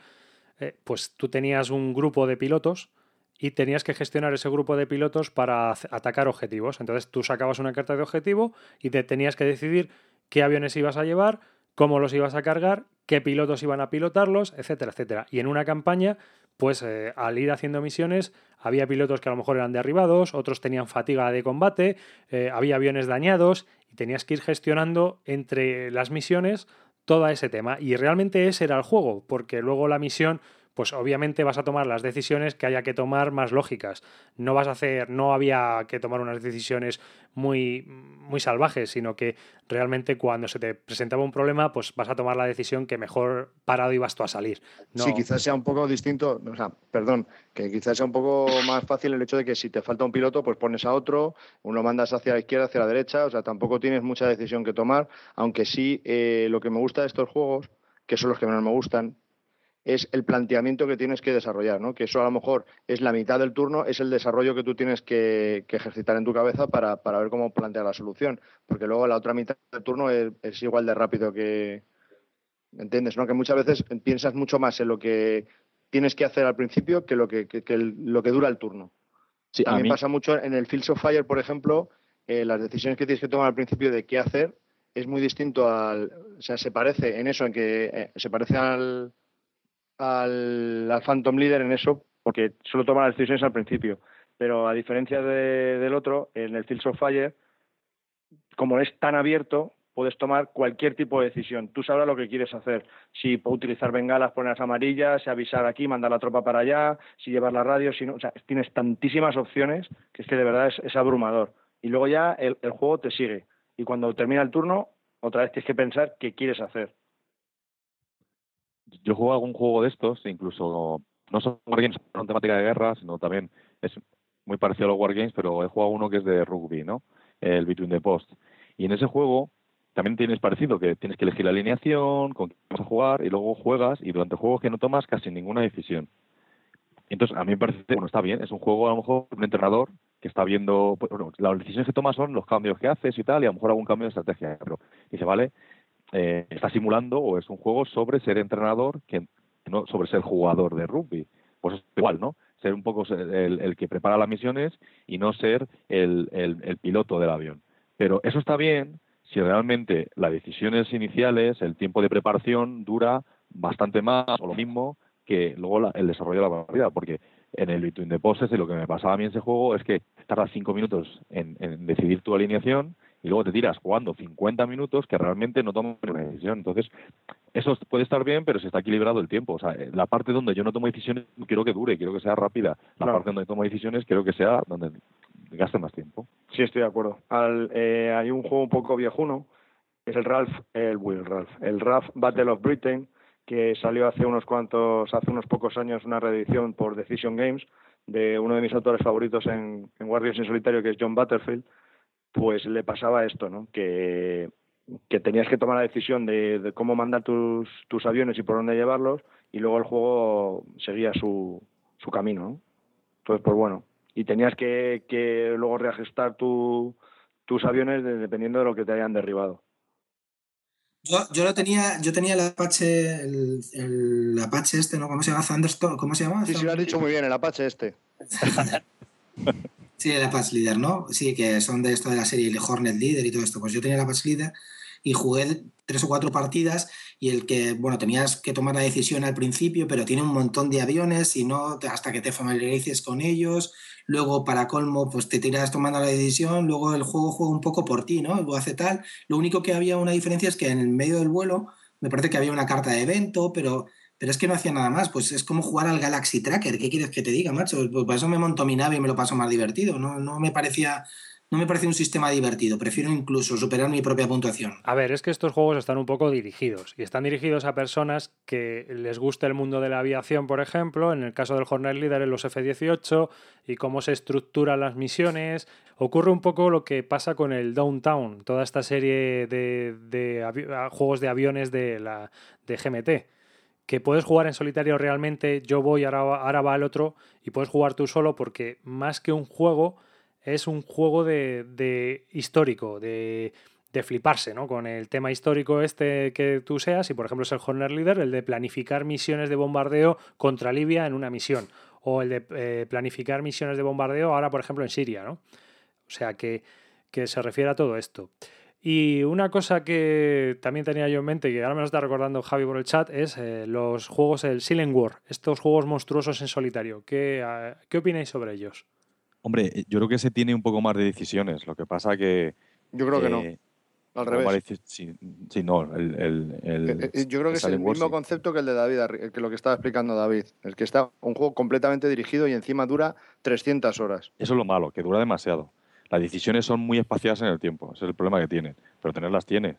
eh, pues tú tenías un grupo de pilotos y tenías que gestionar ese grupo de pilotos para atacar objetivos. Entonces tú sacabas una carta de objetivo y te tenías que decidir qué aviones ibas a llevar, cómo los ibas a cargar, qué pilotos iban a pilotarlos, etcétera, etcétera. Y en una campaña pues eh, al ir haciendo misiones había pilotos que a lo mejor eran derribados, otros tenían fatiga de combate, eh, había aviones dañados y tenías que ir gestionando entre las misiones todo ese tema. Y realmente ese era el juego, porque luego la misión pues obviamente vas a tomar las decisiones que haya que tomar más lógicas. No vas a hacer, no había que tomar unas decisiones muy, muy salvajes, sino que realmente cuando se te presentaba un problema, pues vas a tomar la decisión que mejor parado ibas tú a salir. Sí, quizás sea un poco distinto, o sea, perdón, que quizás sea un poco más fácil el hecho de que si te falta un piloto, pues pones a otro, uno mandas hacia la izquierda, hacia la derecha, o sea, tampoco tienes mucha decisión que tomar, aunque sí eh, lo que me gusta de estos juegos, que son los que menos me gustan, es el planteamiento que tienes que desarrollar, ¿no? Que eso a lo mejor es la mitad del turno, es el desarrollo que tú tienes que, ejercitar en tu cabeza para, ver cómo plantear la solución, porque luego la otra mitad del turno es, igual de rápido que, ¿entiendes? ¿no? Que muchas veces piensas mucho más en lo que tienes que hacer al principio que lo que, lo que dura el turno. Sí, a mí pasa mucho en el Fields of Fire, por ejemplo, eh, las decisiones que tienes que tomar al principio de qué hacer es muy distinto al, o sea, se parece en eso, en que eh, se parece al al, Phantom Leader en eso, porque solo toma las decisiones al principio. Pero a diferencia del otro, en el Fields of Fire, como es tan abierto, puedes tomar cualquier tipo de decisión. Tú sabrás lo que quieres hacer. Si utilizar bengalas, poner amarillas, si avisar aquí, mandar la tropa para allá, si llevar la radio, si no. O sea, tienes tantísimas opciones que es que de verdad es, abrumador. Y luego ya el, juego te sigue. Y cuando termina el turno, otra vez tienes que pensar qué quieres hacer yo juego algún juego de estos, incluso no son wargames con temática de guerra, sino también es muy parecido a los wargames, pero he jugado uno que es de rugby, ¿no? El Between the Post. Y en ese juego también tienes parecido, que tienes que elegir la alineación, con quién vas a jugar, y luego juegas, y durante el juego que no tomas casi ninguna decisión. Entonces, a mí me parece, bueno, está bien, es un juego a lo mejor un entrenador que está viendo, pues, bueno, las decisiones que tomas son los cambios que haces y tal, y a lo mejor algún cambio de estrategia, pero dice, vale, eh, está simulando o es un juego sobre ser entrenador que no sobre ser jugador de rugby. Pues es igual, ¿no? ser un poco el, que prepara las misiones y no ser el, el, piloto del avión. Pero eso está bien si realmente las decisiones iniciales, el tiempo de preparación dura bastante más o lo mismo que luego el desarrollo de la partida, porque en el Between the Poses lo que me pasaba a mí en ese juego es que tardas cinco minutos en, en decidir tu alineación y luego te tiras jugando 50 minutos que realmente no tomas una decisión. Entonces, eso puede estar bien, pero se está equilibrado el tiempo. O sea, eh, la parte donde yo no tomo decisiones quiero que dure, quiero que sea rápida. La parte donde tomo decisiones quiero que sea donde gaste más tiempo. Sí, estoy de acuerdo. Eh, hay un juego un poco viejuno, es el Ralph, el Will Ralph, el Ralph Battle of Britain, que salió hace unos cuantos, hace unos pocos años una reedición por Decision Games de uno de mis autores favoritos en, en Guardians en solitario, que es John Butterfield pues le pasaba esto, ¿no? Que, tenías que tomar la decisión de, cómo mandar tus, tus, aviones y por dónde llevarlos, y luego el juego seguía su, su camino, ¿no? Entonces, pues bueno, y tenías que, que luego reajustar tu, tus aviones dependiendo de lo que te hayan derribado. Yo, yo lo tenía, yo tenía el Apache, el, el Apache este, ¿no? ¿Cómo se llama? Thunderstorm, ¿cómo se llama? Sí, sí, lo has dicho muy bien, el Apache este. Sí, el Apache Leader, ¿no? Sí, que son de esto de la serie, el Hornet Leader y todo esto. Pues yo tenía el Apache Leader y jugué tres o cuatro partidas y el que, bueno, tenías que tomar la decisión al principio, pero tiene un montón de aviones y no hasta que te familiarices con ellos. Luego, para colmo, pues te tiras tomando la decisión, luego el juego juega un poco por ti, ¿no? Lo hace tal. Lo único que había una diferencia es que en el medio del vuelo me parece que había una carta de evento, pero pero es que no hacía nada más, pues es como jugar al Galaxy Tracker, ¿qué quieres que te diga, macho? Pues para eso me monto mi nave y me lo paso más divertido, no, no me parecía... No me parece un sistema divertido, prefiero incluso superar mi propia puntuación. A ver, es que estos juegos están un poco dirigidos y están dirigidos a personas que les gusta el mundo de la aviación, por ejemplo, en el caso del Hornet Leader en los F-18 y cómo se estructuran las misiones. Ocurre un poco lo que pasa con el Downtown, toda esta serie de, de juegos de aviones de, la, de GMT que puedes jugar en solitario realmente, yo voy, ahora, ahora va el otro, y puedes jugar tú solo porque más que un juego, es un juego de, histórico, de, de, fliparse, ¿no? Con el tema histórico este que tú seas, y por ejemplo es el Horner Leader, el de planificar misiones de bombardeo contra Libia en una misión, o el de eh, planificar misiones de bombardeo ahora, por ejemplo, en Siria, ¿no? O sea que, que se refiere a todo esto. Y una cosa que también tenía yo en mente, y que ahora me lo está recordando Javi por el chat, es eh, los juegos, el Silent War, estos juegos monstruosos en solitario. ¿Qué, ah, ¿Qué opináis sobre ellos? Hombre, eh, yo creo que se tiene un poco más de decisiones. Lo que pasa que. Yo creo que no. Al revés. sí, no. El, eh, yo creo que es el mismo concepto que el de David, que lo que estaba explicando David. El que está un juego completamente dirigido y encima dura 300 horas. Eso es lo malo, que dura demasiado. Las decisiones son muy espaciadas en el tiempo, ese es el problema que tienen, pero tenerlas tiene.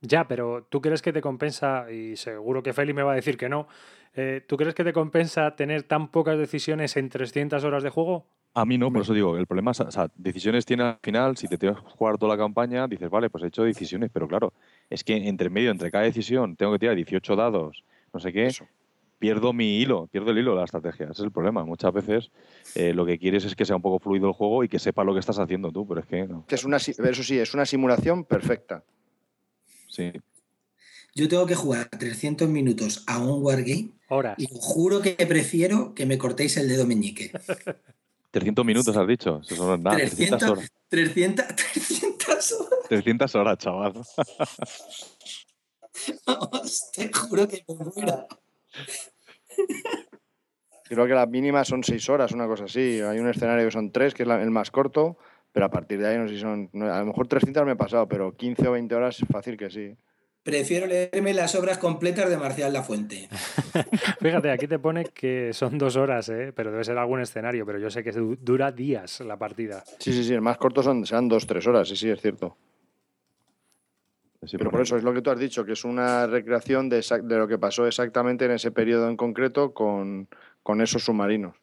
Ya, pero ¿tú crees que te compensa, y seguro que Feli me va a decir que no, eh, ¿tú crees que te compensa tener tan pocas decisiones en 300 horas de juego? A mí no, por eso digo, el problema es, o sea, decisiones tiene al final, si te tienes que jugar toda la campaña, dices, vale, pues he hecho decisiones, pero claro, es que entre medio, entre cada decisión, tengo que tirar 18 dados, no sé qué, pierdo mi hilo, pierdo el hilo de la estrategia. Ese es el problema. Muchas veces eh, lo que quieres es que sea un poco fluido el juego y que sepa lo que estás haciendo tú, pero es que no. Que es una, eso sí, es una simulación perfecta. Sí. Yo tengo que jugar 300 minutos a un wargame Horas. y juro que prefiero que me cortéis el dedo meñique. 300 minutos has dicho, eso son nada, 300, horas. 300, 300 horas. 300 horas, chaval. te juro que me muera. Creo que las mínimas son seis horas, una cosa así. Hay un escenario que son tres, que es el más corto, pero a partir de ahí no sé si son. A lo mejor 300 me he pasado, pero 15 o 20 horas es fácil que sí. Prefiero leerme las obras completas de Marcial La Fuente. Fíjate, aquí te pone que son dos horas, ¿eh? pero debe ser algún escenario, pero yo sé que dura días la partida. Sí, sí, sí, el más corto son, serán dos, tres horas, sí, sí, es cierto. Pero por eso es lo que tú has dicho, que es una recreación de, de lo que pasó exactamente en ese periodo en concreto con, esos submarinos.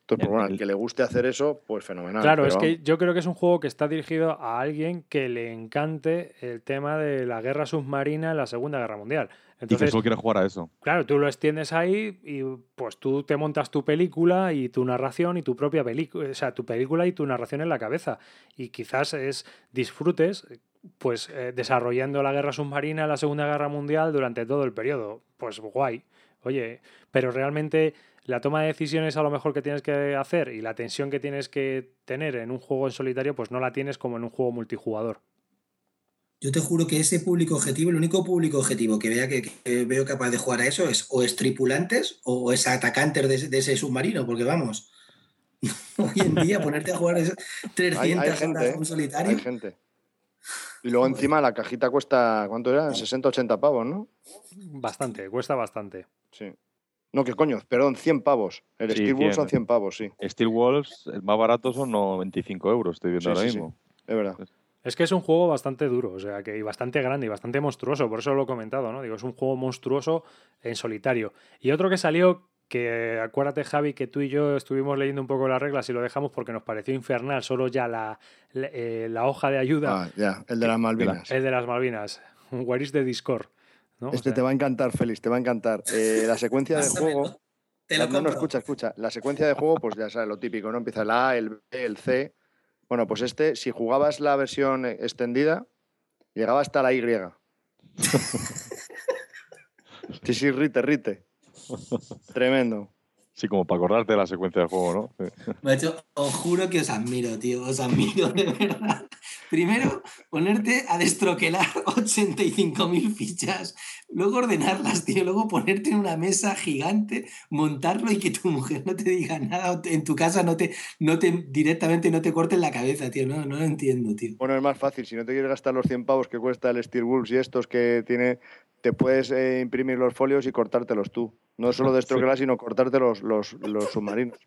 Entonces, pues bueno, al que le guste hacer eso, pues fenomenal. Claro, es que yo creo que es un juego que está dirigido a alguien que le encante el tema de la guerra submarina en la Segunda Guerra Mundial. Entonces, y que solo quiere jugar a eso. Claro, tú lo extiendes ahí y pues tú te montas tu película y tu narración y tu propia película, o sea, tu película y tu narración en la cabeza. Y quizás es disfrutes pues eh, desarrollando la guerra submarina, la Segunda Guerra Mundial durante todo el periodo. Pues guay. Oye, pero realmente la toma de decisiones a lo mejor que tienes que hacer y la tensión que tienes que tener en un juego en solitario, pues no la tienes como en un juego multijugador. Yo te juro que ese público objetivo, el único público objetivo que vea que, veo capaz de jugar a eso es o es tripulantes o es atacantes de, ese submarino, porque vamos, hoy en día ponerte a jugar 300 hay, gente, horas en solitario. Hay gente. Y luego encima la cajita cuesta, ¿cuánto era? 60, 80 pavos, ¿no? Bastante, cuesta bastante. Sí. No, que coño, perdón, 100 pavos. El Steel Wolves son 100 pavos, sí. Steel Wolves, el más barato son 95 euros, estoy viendo ahora mismo. Es verdad. Es que es un juego bastante duro, o sea, que y bastante grande y bastante monstruoso, por eso lo he comentado, ¿no? Digo, es un juego monstruoso en solitario. Y otro que salió, que acuérdate, Javi, que tú y yo estuvimos leyendo un poco las reglas y lo dejamos porque nos pareció infernal, solo ya la, la, eh, hoja de ayuda. Ah, ya, el de las Malvinas. El de las Malvinas. Where is the Discord? Este te va a encantar, Félix, te va a encantar. Eh, la secuencia de juego. no, no, escucha, escucha. La secuencia de juego, pues ya sabes, lo típico, ¿no? Empieza el A, el B, el C. Bueno, pues este, si jugabas la versión extendida, llegaba hasta la Y. sí, sí, rite, rite. Tremendo. Sí, como para acordarte de la secuencia del juego, ¿no? hecho, os juro que os admiro, tío, os admiro, de verdad. Primero, ponerte a destroquelar 85.000 fichas, luego ordenarlas, tío, luego ponerte en una mesa gigante, montarlo y que tu mujer no te diga nada, en tu casa no te, no te directamente no te corten la cabeza, tío, no, no lo entiendo, tío. Bueno, es más fácil, si no te quieres gastar los 100 pavos que cuesta el Steel Wolves y estos que tiene, te puedes eh, imprimir los folios y cortártelos tú. No solo destroquelar, sino cortarte los, los, submarinos.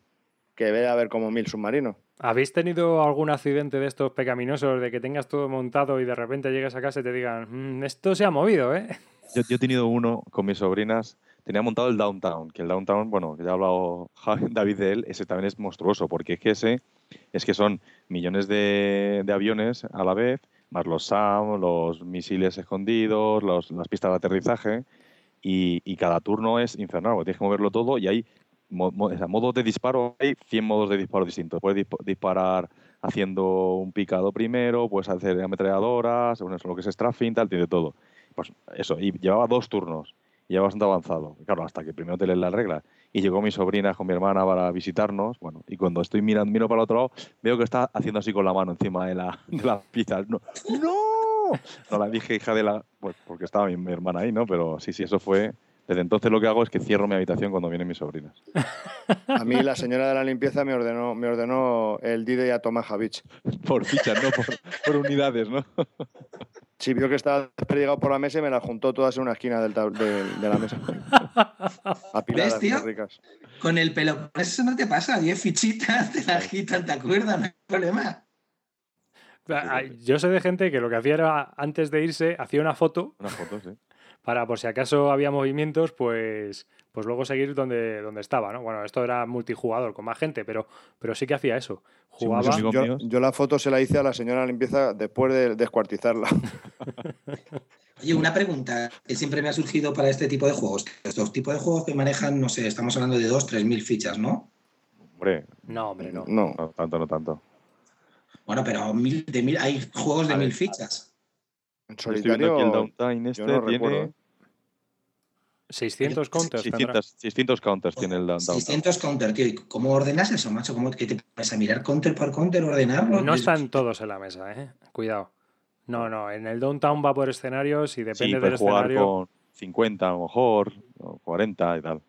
Que debe haber como mil submarinos. ¿Habéis tenido algún accidente de estos pecaminosos de que tengas todo montado y de repente llegas a casa y te digan, mm, esto se ha movido, ¿eh? Yo, he tenido uno con mis sobrinas. Tenía montado el Downtown, que el Downtown, bueno, que ya ha hablado David de él, ese también es monstruoso, porque es que ese es que son millones de, de aviones a la vez, más los SAM, los misiles escondidos, los, las pistas de aterrizaje, y, cada turno es infernal, porque tienes que moverlo todo y hay modos de disparo, hay 100 modos de disparo distintos. Puedes disparar haciendo un picado primero, puedes hacer ametralladoras, eso, lo que es strafing, tal, tiene todo. Pues eso, y llevaba dos turnos, y ya bastante avanzado. Claro, hasta que primero te lees las reglas. Y llegó mi sobrina con mi hermana para visitarnos, bueno, y cuando estoy mirando, miro para el otro lado, veo que está haciendo así con la mano encima de la, de la pizza. ¡No! No la dije hija de la... Pues porque estaba mi, hermana ahí, ¿no? Pero sí, sí, eso fue... Desde entonces lo que hago es que cierro mi habitación cuando vienen mis sobrinas. A mí la señora de la limpieza me ordenó, me ordenó el DJ a Tomás Javich. Por fichas, no por, unidades, ¿no? Sí, vio que estaba desperdigado por la mesa y me la juntó todas en una esquina del de, la mesa. Apiladas, ricas. Con el pelo, eso no te pasa, 10 fichitas, te la quitan, ¿te acuerdas? No hay problema. Yo sé de gente que lo que hacía era, antes de irse, hacía una foto. Una foto, sí. Para, por si acaso había movimientos, pues, pues luego seguir donde, donde estaba, ¿no? Bueno, esto era multijugador, con más gente, pero, pero sí que hacía eso. Jugaba... yo, la foto se la hice a la señora limpieza después de descuartizarla. Oye, una pregunta que siempre me ha surgido para este tipo de juegos. Estos tipos de juegos que manejan, no sé, estamos hablando de 2, 3 mil fichas, ¿no? Hombre. No, hombre, no. No, no tanto, no tanto. Bueno, pero mil, de mil, hay juegos de mil fichas. En solitario, el Downtime este no tiene... 600 counters. 600, 600 counters tiene el Downtime. 600 counters, tío. ¿Y cómo ordenas eso, macho? ¿Cómo que te pones a mirar counter por counter, ordenarlo? No están todos en la mesa, ¿eh? Cuidado. No, no. En el Downtown va por escenarios y depende sí, del jugar escenario. Con 50 a lo mejor, o 40 y tal.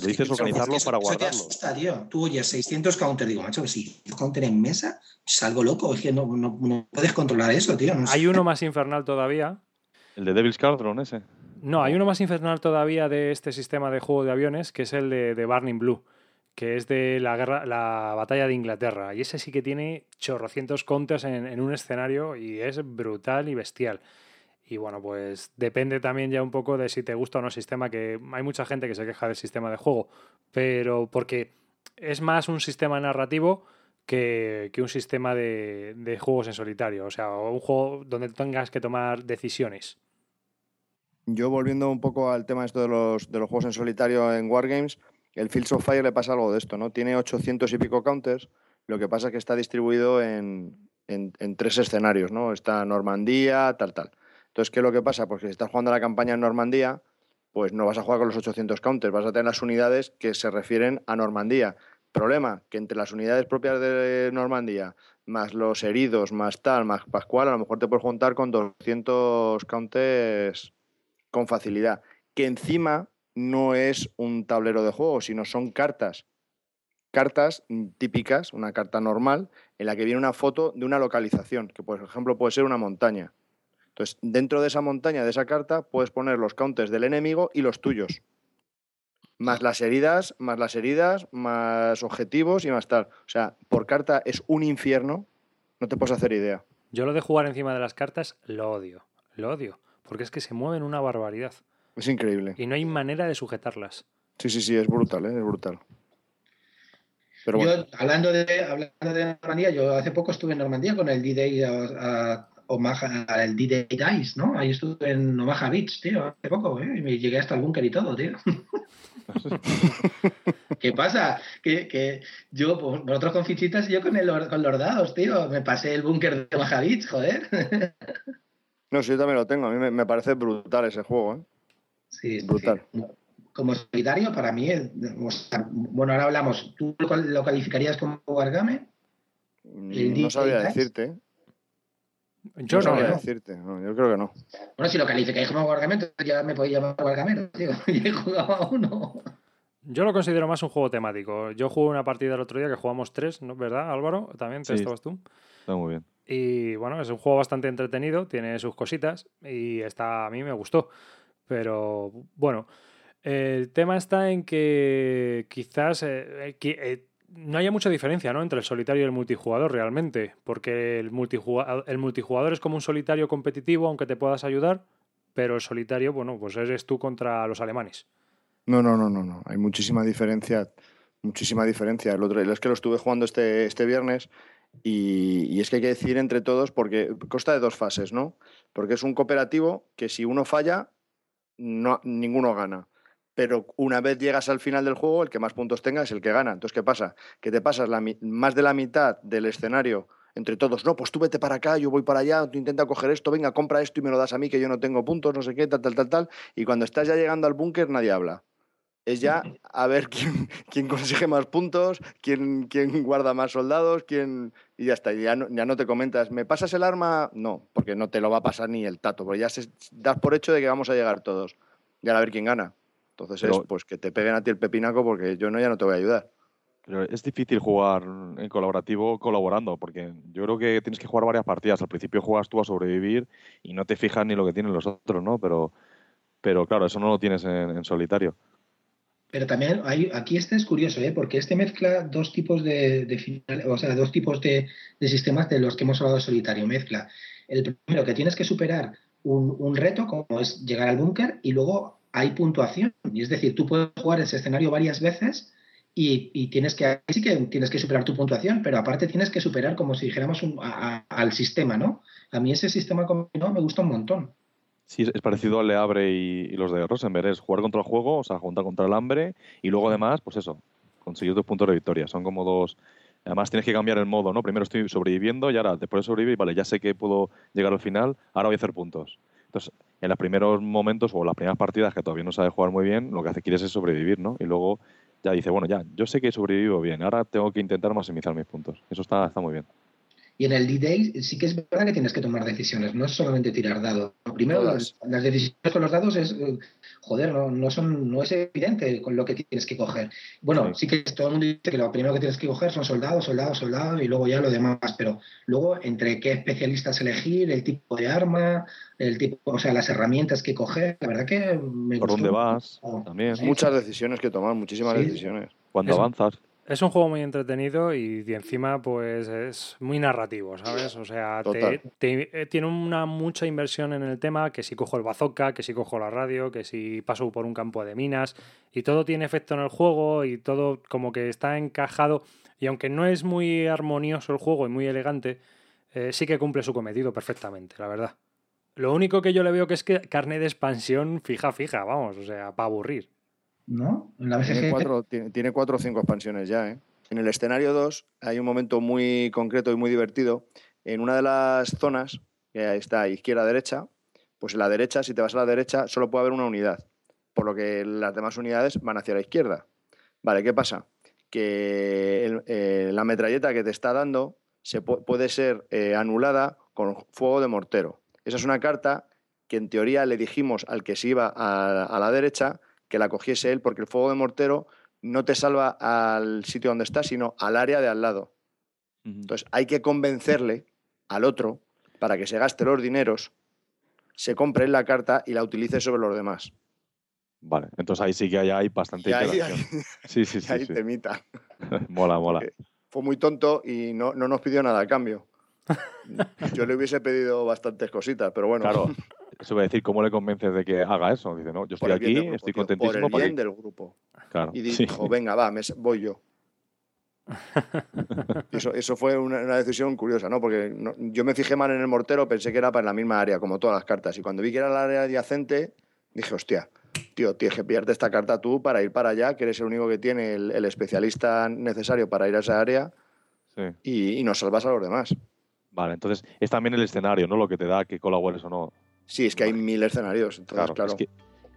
Pero dices organizarlo para guardarlo. Asusta, tío. Tú oyes 600 counter, digo, macho, si counter en mesa, salgo loco. Es que no, no, puedes controlar eso, tío. hay uno más infernal todavía. ¿El de Devil's Cauldron ese? No, hay uno más infernal todavía de este sistema de juego de aviones, que es el de, de Burning Blue, que es de la guerra, la batalla de Inglaterra. Y ese sí que tiene chorrocientos counters en, en un escenario y es brutal y bestial. Y bueno, pues depende también ya un poco de si te gusta o no el sistema, que hay mucha gente que se queja del sistema de juego, pero porque es más un sistema narrativo que, un sistema de, juegos en solitario, o sea, un juego donde tengas que tomar decisiones. Yo volviendo un poco al tema esto de los, de los juegos en solitario en Wargames, el Fields of Fire le pasa algo de esto, ¿no? Tiene 800 y pico counters, lo que pasa es que está distribuido en, en, en tres escenarios, ¿no? Está Normandía, tal, tal. Entonces, ¿qué es lo que pasa? Porque si estás jugando la campaña en Normandía, pues no vas a jugar con los 800 counters, vas a tener las unidades que se refieren a Normandía. Problema, que entre las unidades propias de Normandía, más los heridos, más tal, más Pascual, a lo mejor te puedes juntar con 200 counters con facilidad. Que encima no es un tablero de juego, sino son cartas. Cartas típicas, una carta normal, en la que viene una foto de una localización, que por ejemplo puede ser una montaña. Entonces, dentro de esa montaña, de esa carta, puedes poner los counters del enemigo y los tuyos. Más las heridas, más las heridas, más objetivos y más tal. O sea, por carta es un infierno, no te puedes hacer idea. Yo lo de jugar encima de las cartas lo odio, lo odio, porque es que se mueven una barbaridad. Es increíble. Y no hay manera de sujetarlas. Sí, sí, sí, es brutal, ¿eh? es brutal. Pero bueno. Yo, hablando de, hablando de Normandía, yo hace poco estuve en Normandía con el D-Day Omaha, el D-Day Dice, ¿no? Ahí estuve en Omaha Beach, tío, hace poco, ¿eh? Y me llegué hasta el búnker y todo, tío. ¿Qué pasa? Que, que yo, pues, vosotros con fichitas y yo con, el, con los dados, tío. Me pasé el búnker de Omaha Beach, joder. no, sí, yo también lo tengo. A mí me, me parece brutal ese juego, ¿eh? Sí, brutal. Como solitario, para mí, bueno, ahora hablamos, ¿tú lo calificarías como Wargame? Mm, no sabría decirte. Yo no, sabría decirte, yo creo que no. Bueno, si lo calificáis como Wargame, ya me podéis llamar Wargame, tío. Yo he jugado a uno. Yo lo considero más un juego temático. Yo jugué una partida el otro día que jugamos tres, ¿no? ¿verdad, Álvaro? También te estabas tú. Está muy bien. Y bueno, es un juego bastante entretenido, tiene sus cositas y está, a mí me gustó. Pero bueno, el tema está en que quizás eh, eh, no haya mucha diferencia ¿no? entre el solitario y el multijugador realmente, porque el multijugador, el multijugador es como un solitario competitivo, aunque te puedas ayudar, pero el solitario, bueno, pues eres tú contra los alemanes. No, no, no, no, no. Hay muchísima diferencia. Muchísima diferencia. El otro es que lo estuve jugando este, este viernes y, y, es que hay que decir entre todos, porque consta de dos fases, ¿no? Porque es un cooperativo que si uno falla, no, ninguno gana. Pero una vez llegas al final del juego, el que más puntos tenga es el que gana. Entonces, ¿qué pasa? Que te pasas la, más de la mitad del escenario entre todos. No, pues tú vete para acá, yo voy para allá, tú intenta coger esto, venga, compra esto y me lo das a mí, que yo no tengo puntos, no sé qué, tal, tal, tal, tal. Y cuando estás ya llegando al búnker, nadie habla. Es ya a ver quién, quién consigue más puntos, quién, quién, guarda más soldados, quién. Y ya está, ya no, ya no te comentas, ¿me pasas el arma? No, porque no te lo va a pasar ni el tato, porque ya se, das por hecho de que vamos a llegar todos y a ver quién gana. Entonces es pues que te peguen a ti el pepinaco porque yo no ya no te voy a ayudar. Pero es difícil jugar en colaborativo colaborando, porque yo creo que tienes que jugar varias partidas. Al principio juegas tú a sobrevivir y no te fijas ni lo que tienen los otros, ¿no? Pero, pero claro, eso no lo tienes en, solitario. Pero también hay, aquí este es curioso, ¿eh? porque este mezcla dos tipos de, de o sea, dos tipos de, de, sistemas de los que hemos hablado de solitario. Mezcla el primero que tienes que superar un, un reto, como es llegar al búnker, y luego hay puntuación. Y es decir, tú puedes jugar ese escenario varias veces y, tienes que, tienes que superar tu puntuación, pero aparte tienes que superar, como si dijéramos, al sistema, ¿no? A mí ese sistema combinado me gusta un montón. Sí, es parecido al de Abre y, los de Rosenberg. Es jugar contra el juego, o sea, juntar contra el hambre y luego además, pues eso, conseguir dos puntos de victoria. Son como dos... Además tienes que cambiar el modo, ¿no? Primero estoy sobreviviendo y ahora después de sobrevivir, vale, ya sé que puedo llegar al final, ahora voy a hacer puntos. Entonces, en los primeros momentos o las primeras partidas que todavía no sabe jugar muy bien, lo que hace quieres es sobrevivir, ¿no? Y luego ya dice, bueno, ya, yo sé que sobrevivo bien, ahora tengo que intentar maximizar mis puntos. Eso está, está muy bien. Y en el D-Day sí que es verdad que tienes que tomar decisiones, no es solamente tirar dados. Primero, las, las, decisiones con los dados es, eh, joder, no, no, son, no es evidente con lo que tienes que coger. Bueno, sí. que todo el mundo dice que lo primero que tienes que coger son soldados, soldados, soldados y luego ya lo demás, pero luego entre qué especialistas elegir, el tipo de arma, el tipo, o sea, las herramientas que coger, la verdad que me ¿Por dónde vas? También. Muchas decisiones que tomar, muchísimas decisiones. Cuando avanzas. Es un juego muy entretenido y, encima pues es muy narrativo, ¿sabes? O sea, te, eh, tiene una mucha inversión en el tema, que si cojo el bazooka, que si cojo la radio, que si paso por un campo de minas, y todo tiene efecto en el juego y todo como que está encajado. Y aunque no es muy armonioso el juego y muy elegante, eh, sí que cumple su cometido perfectamente, la verdad. Lo único que yo le veo que es que carne de expansión fija, fija, vamos, o sea, para aburrir. ¿No? tiene, cuatro, tiene, cuatro o cinco expansiones ya, ¿eh? En el escenario 2 hay un momento muy concreto y muy divertido. En una de las zonas, que está izquierda-derecha, pues en la derecha, si te vas a la derecha, solo puede haber una unidad. por lo que las demás unidades van hacia la izquierda. Vale, ¿qué pasa? Que el- eh, la metralleta que te está dando se pu- puede ser eh, anulada con fuego de mortero. Esa es una carta que en teoría le dijimos al que se iba a, a la derecha que la cogiese él, porque el fuego de mortero no te salva al sitio donde estás, sino al área de al lado. Entonces hay que convencerle al otro para que se gaste los dineros, se compre la carta y la utilice sobre los demás. Vale, entonces ahí sí que hay, hay bastante Y ahí, interacción. Sí, sí, sí. ahí sí. temita. mola, mola. Porque Fue muy tonto y no, no nos pidió nada a cambio. Yo le hubiese pedido bastantes cositas, pero bueno. Claro, eso voy a decir, ¿cómo le convences de que haga eso? Dice, no, yo estoy aquí, grupo, estoy tío, contentísimo Por el bien del grupo. Claro, Y sí. dijo, venga, va, me voy yo. Eso, eso fue una, una decisión curiosa, ¿no? Porque no- yo me fijé mal en el mortero, pensé que era para la misma área, como todas las cartas. Y cuando vi que era el área adyacente, dije, hostia, tío, tienes que pillarte esta carta tú para ir para allá, que eres el único que tiene el, el especialista necesario para ir a esa área Sí. y, y nos salvas a los demás. Vale, entonces es también el escenario, ¿no? Lo que te da que colabores o no. Sí, es que hay mil escenarios. Entonces, Claro, claro, es que,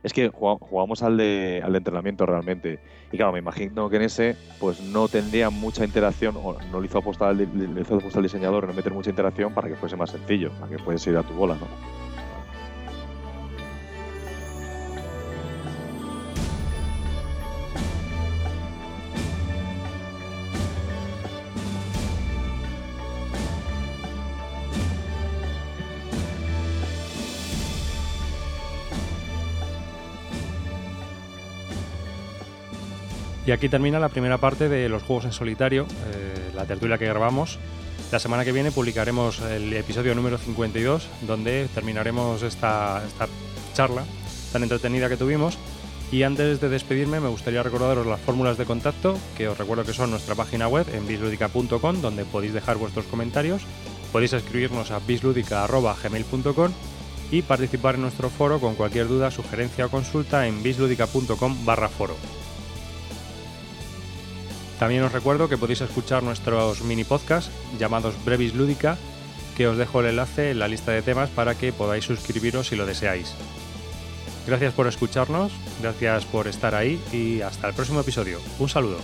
es que jugá- jugamos al de, al de entrenamiento realmente. Y claro, me imagino que en ese pues no tendría mucha interacción, o no le hizo apostar al, le hizo apostar al diseñador no meter mucha interacción para que fuese más sencillo, para que puedes ir a tu bola, ¿no? Y aquí termina la primera parte de los juegos en solitario, eh, la tertulia que grabamos. La semana que viene publicaremos el episodio número 52, donde terminaremos esta, esta charla tan entretenida que tuvimos. Y antes de despedirme, me gustaría recordaros las fórmulas de contacto, que os recuerdo que son nuestra página web en bisludica.com, donde podéis dejar vuestros comentarios. Podéis escribirnos a bisludica.gmail.com y participar en nuestro foro con cualquier duda, sugerencia o consulta en bisludica.com barra foro. También os recuerdo que podéis escuchar nuestros mini podcasts llamados Brevis Lúdica, que os dejo el enlace en la lista de temas para que podáis suscribiros si lo deseáis. Gracias por escucharnos, gracias por estar ahí y hasta el próximo episodio. Un saludo.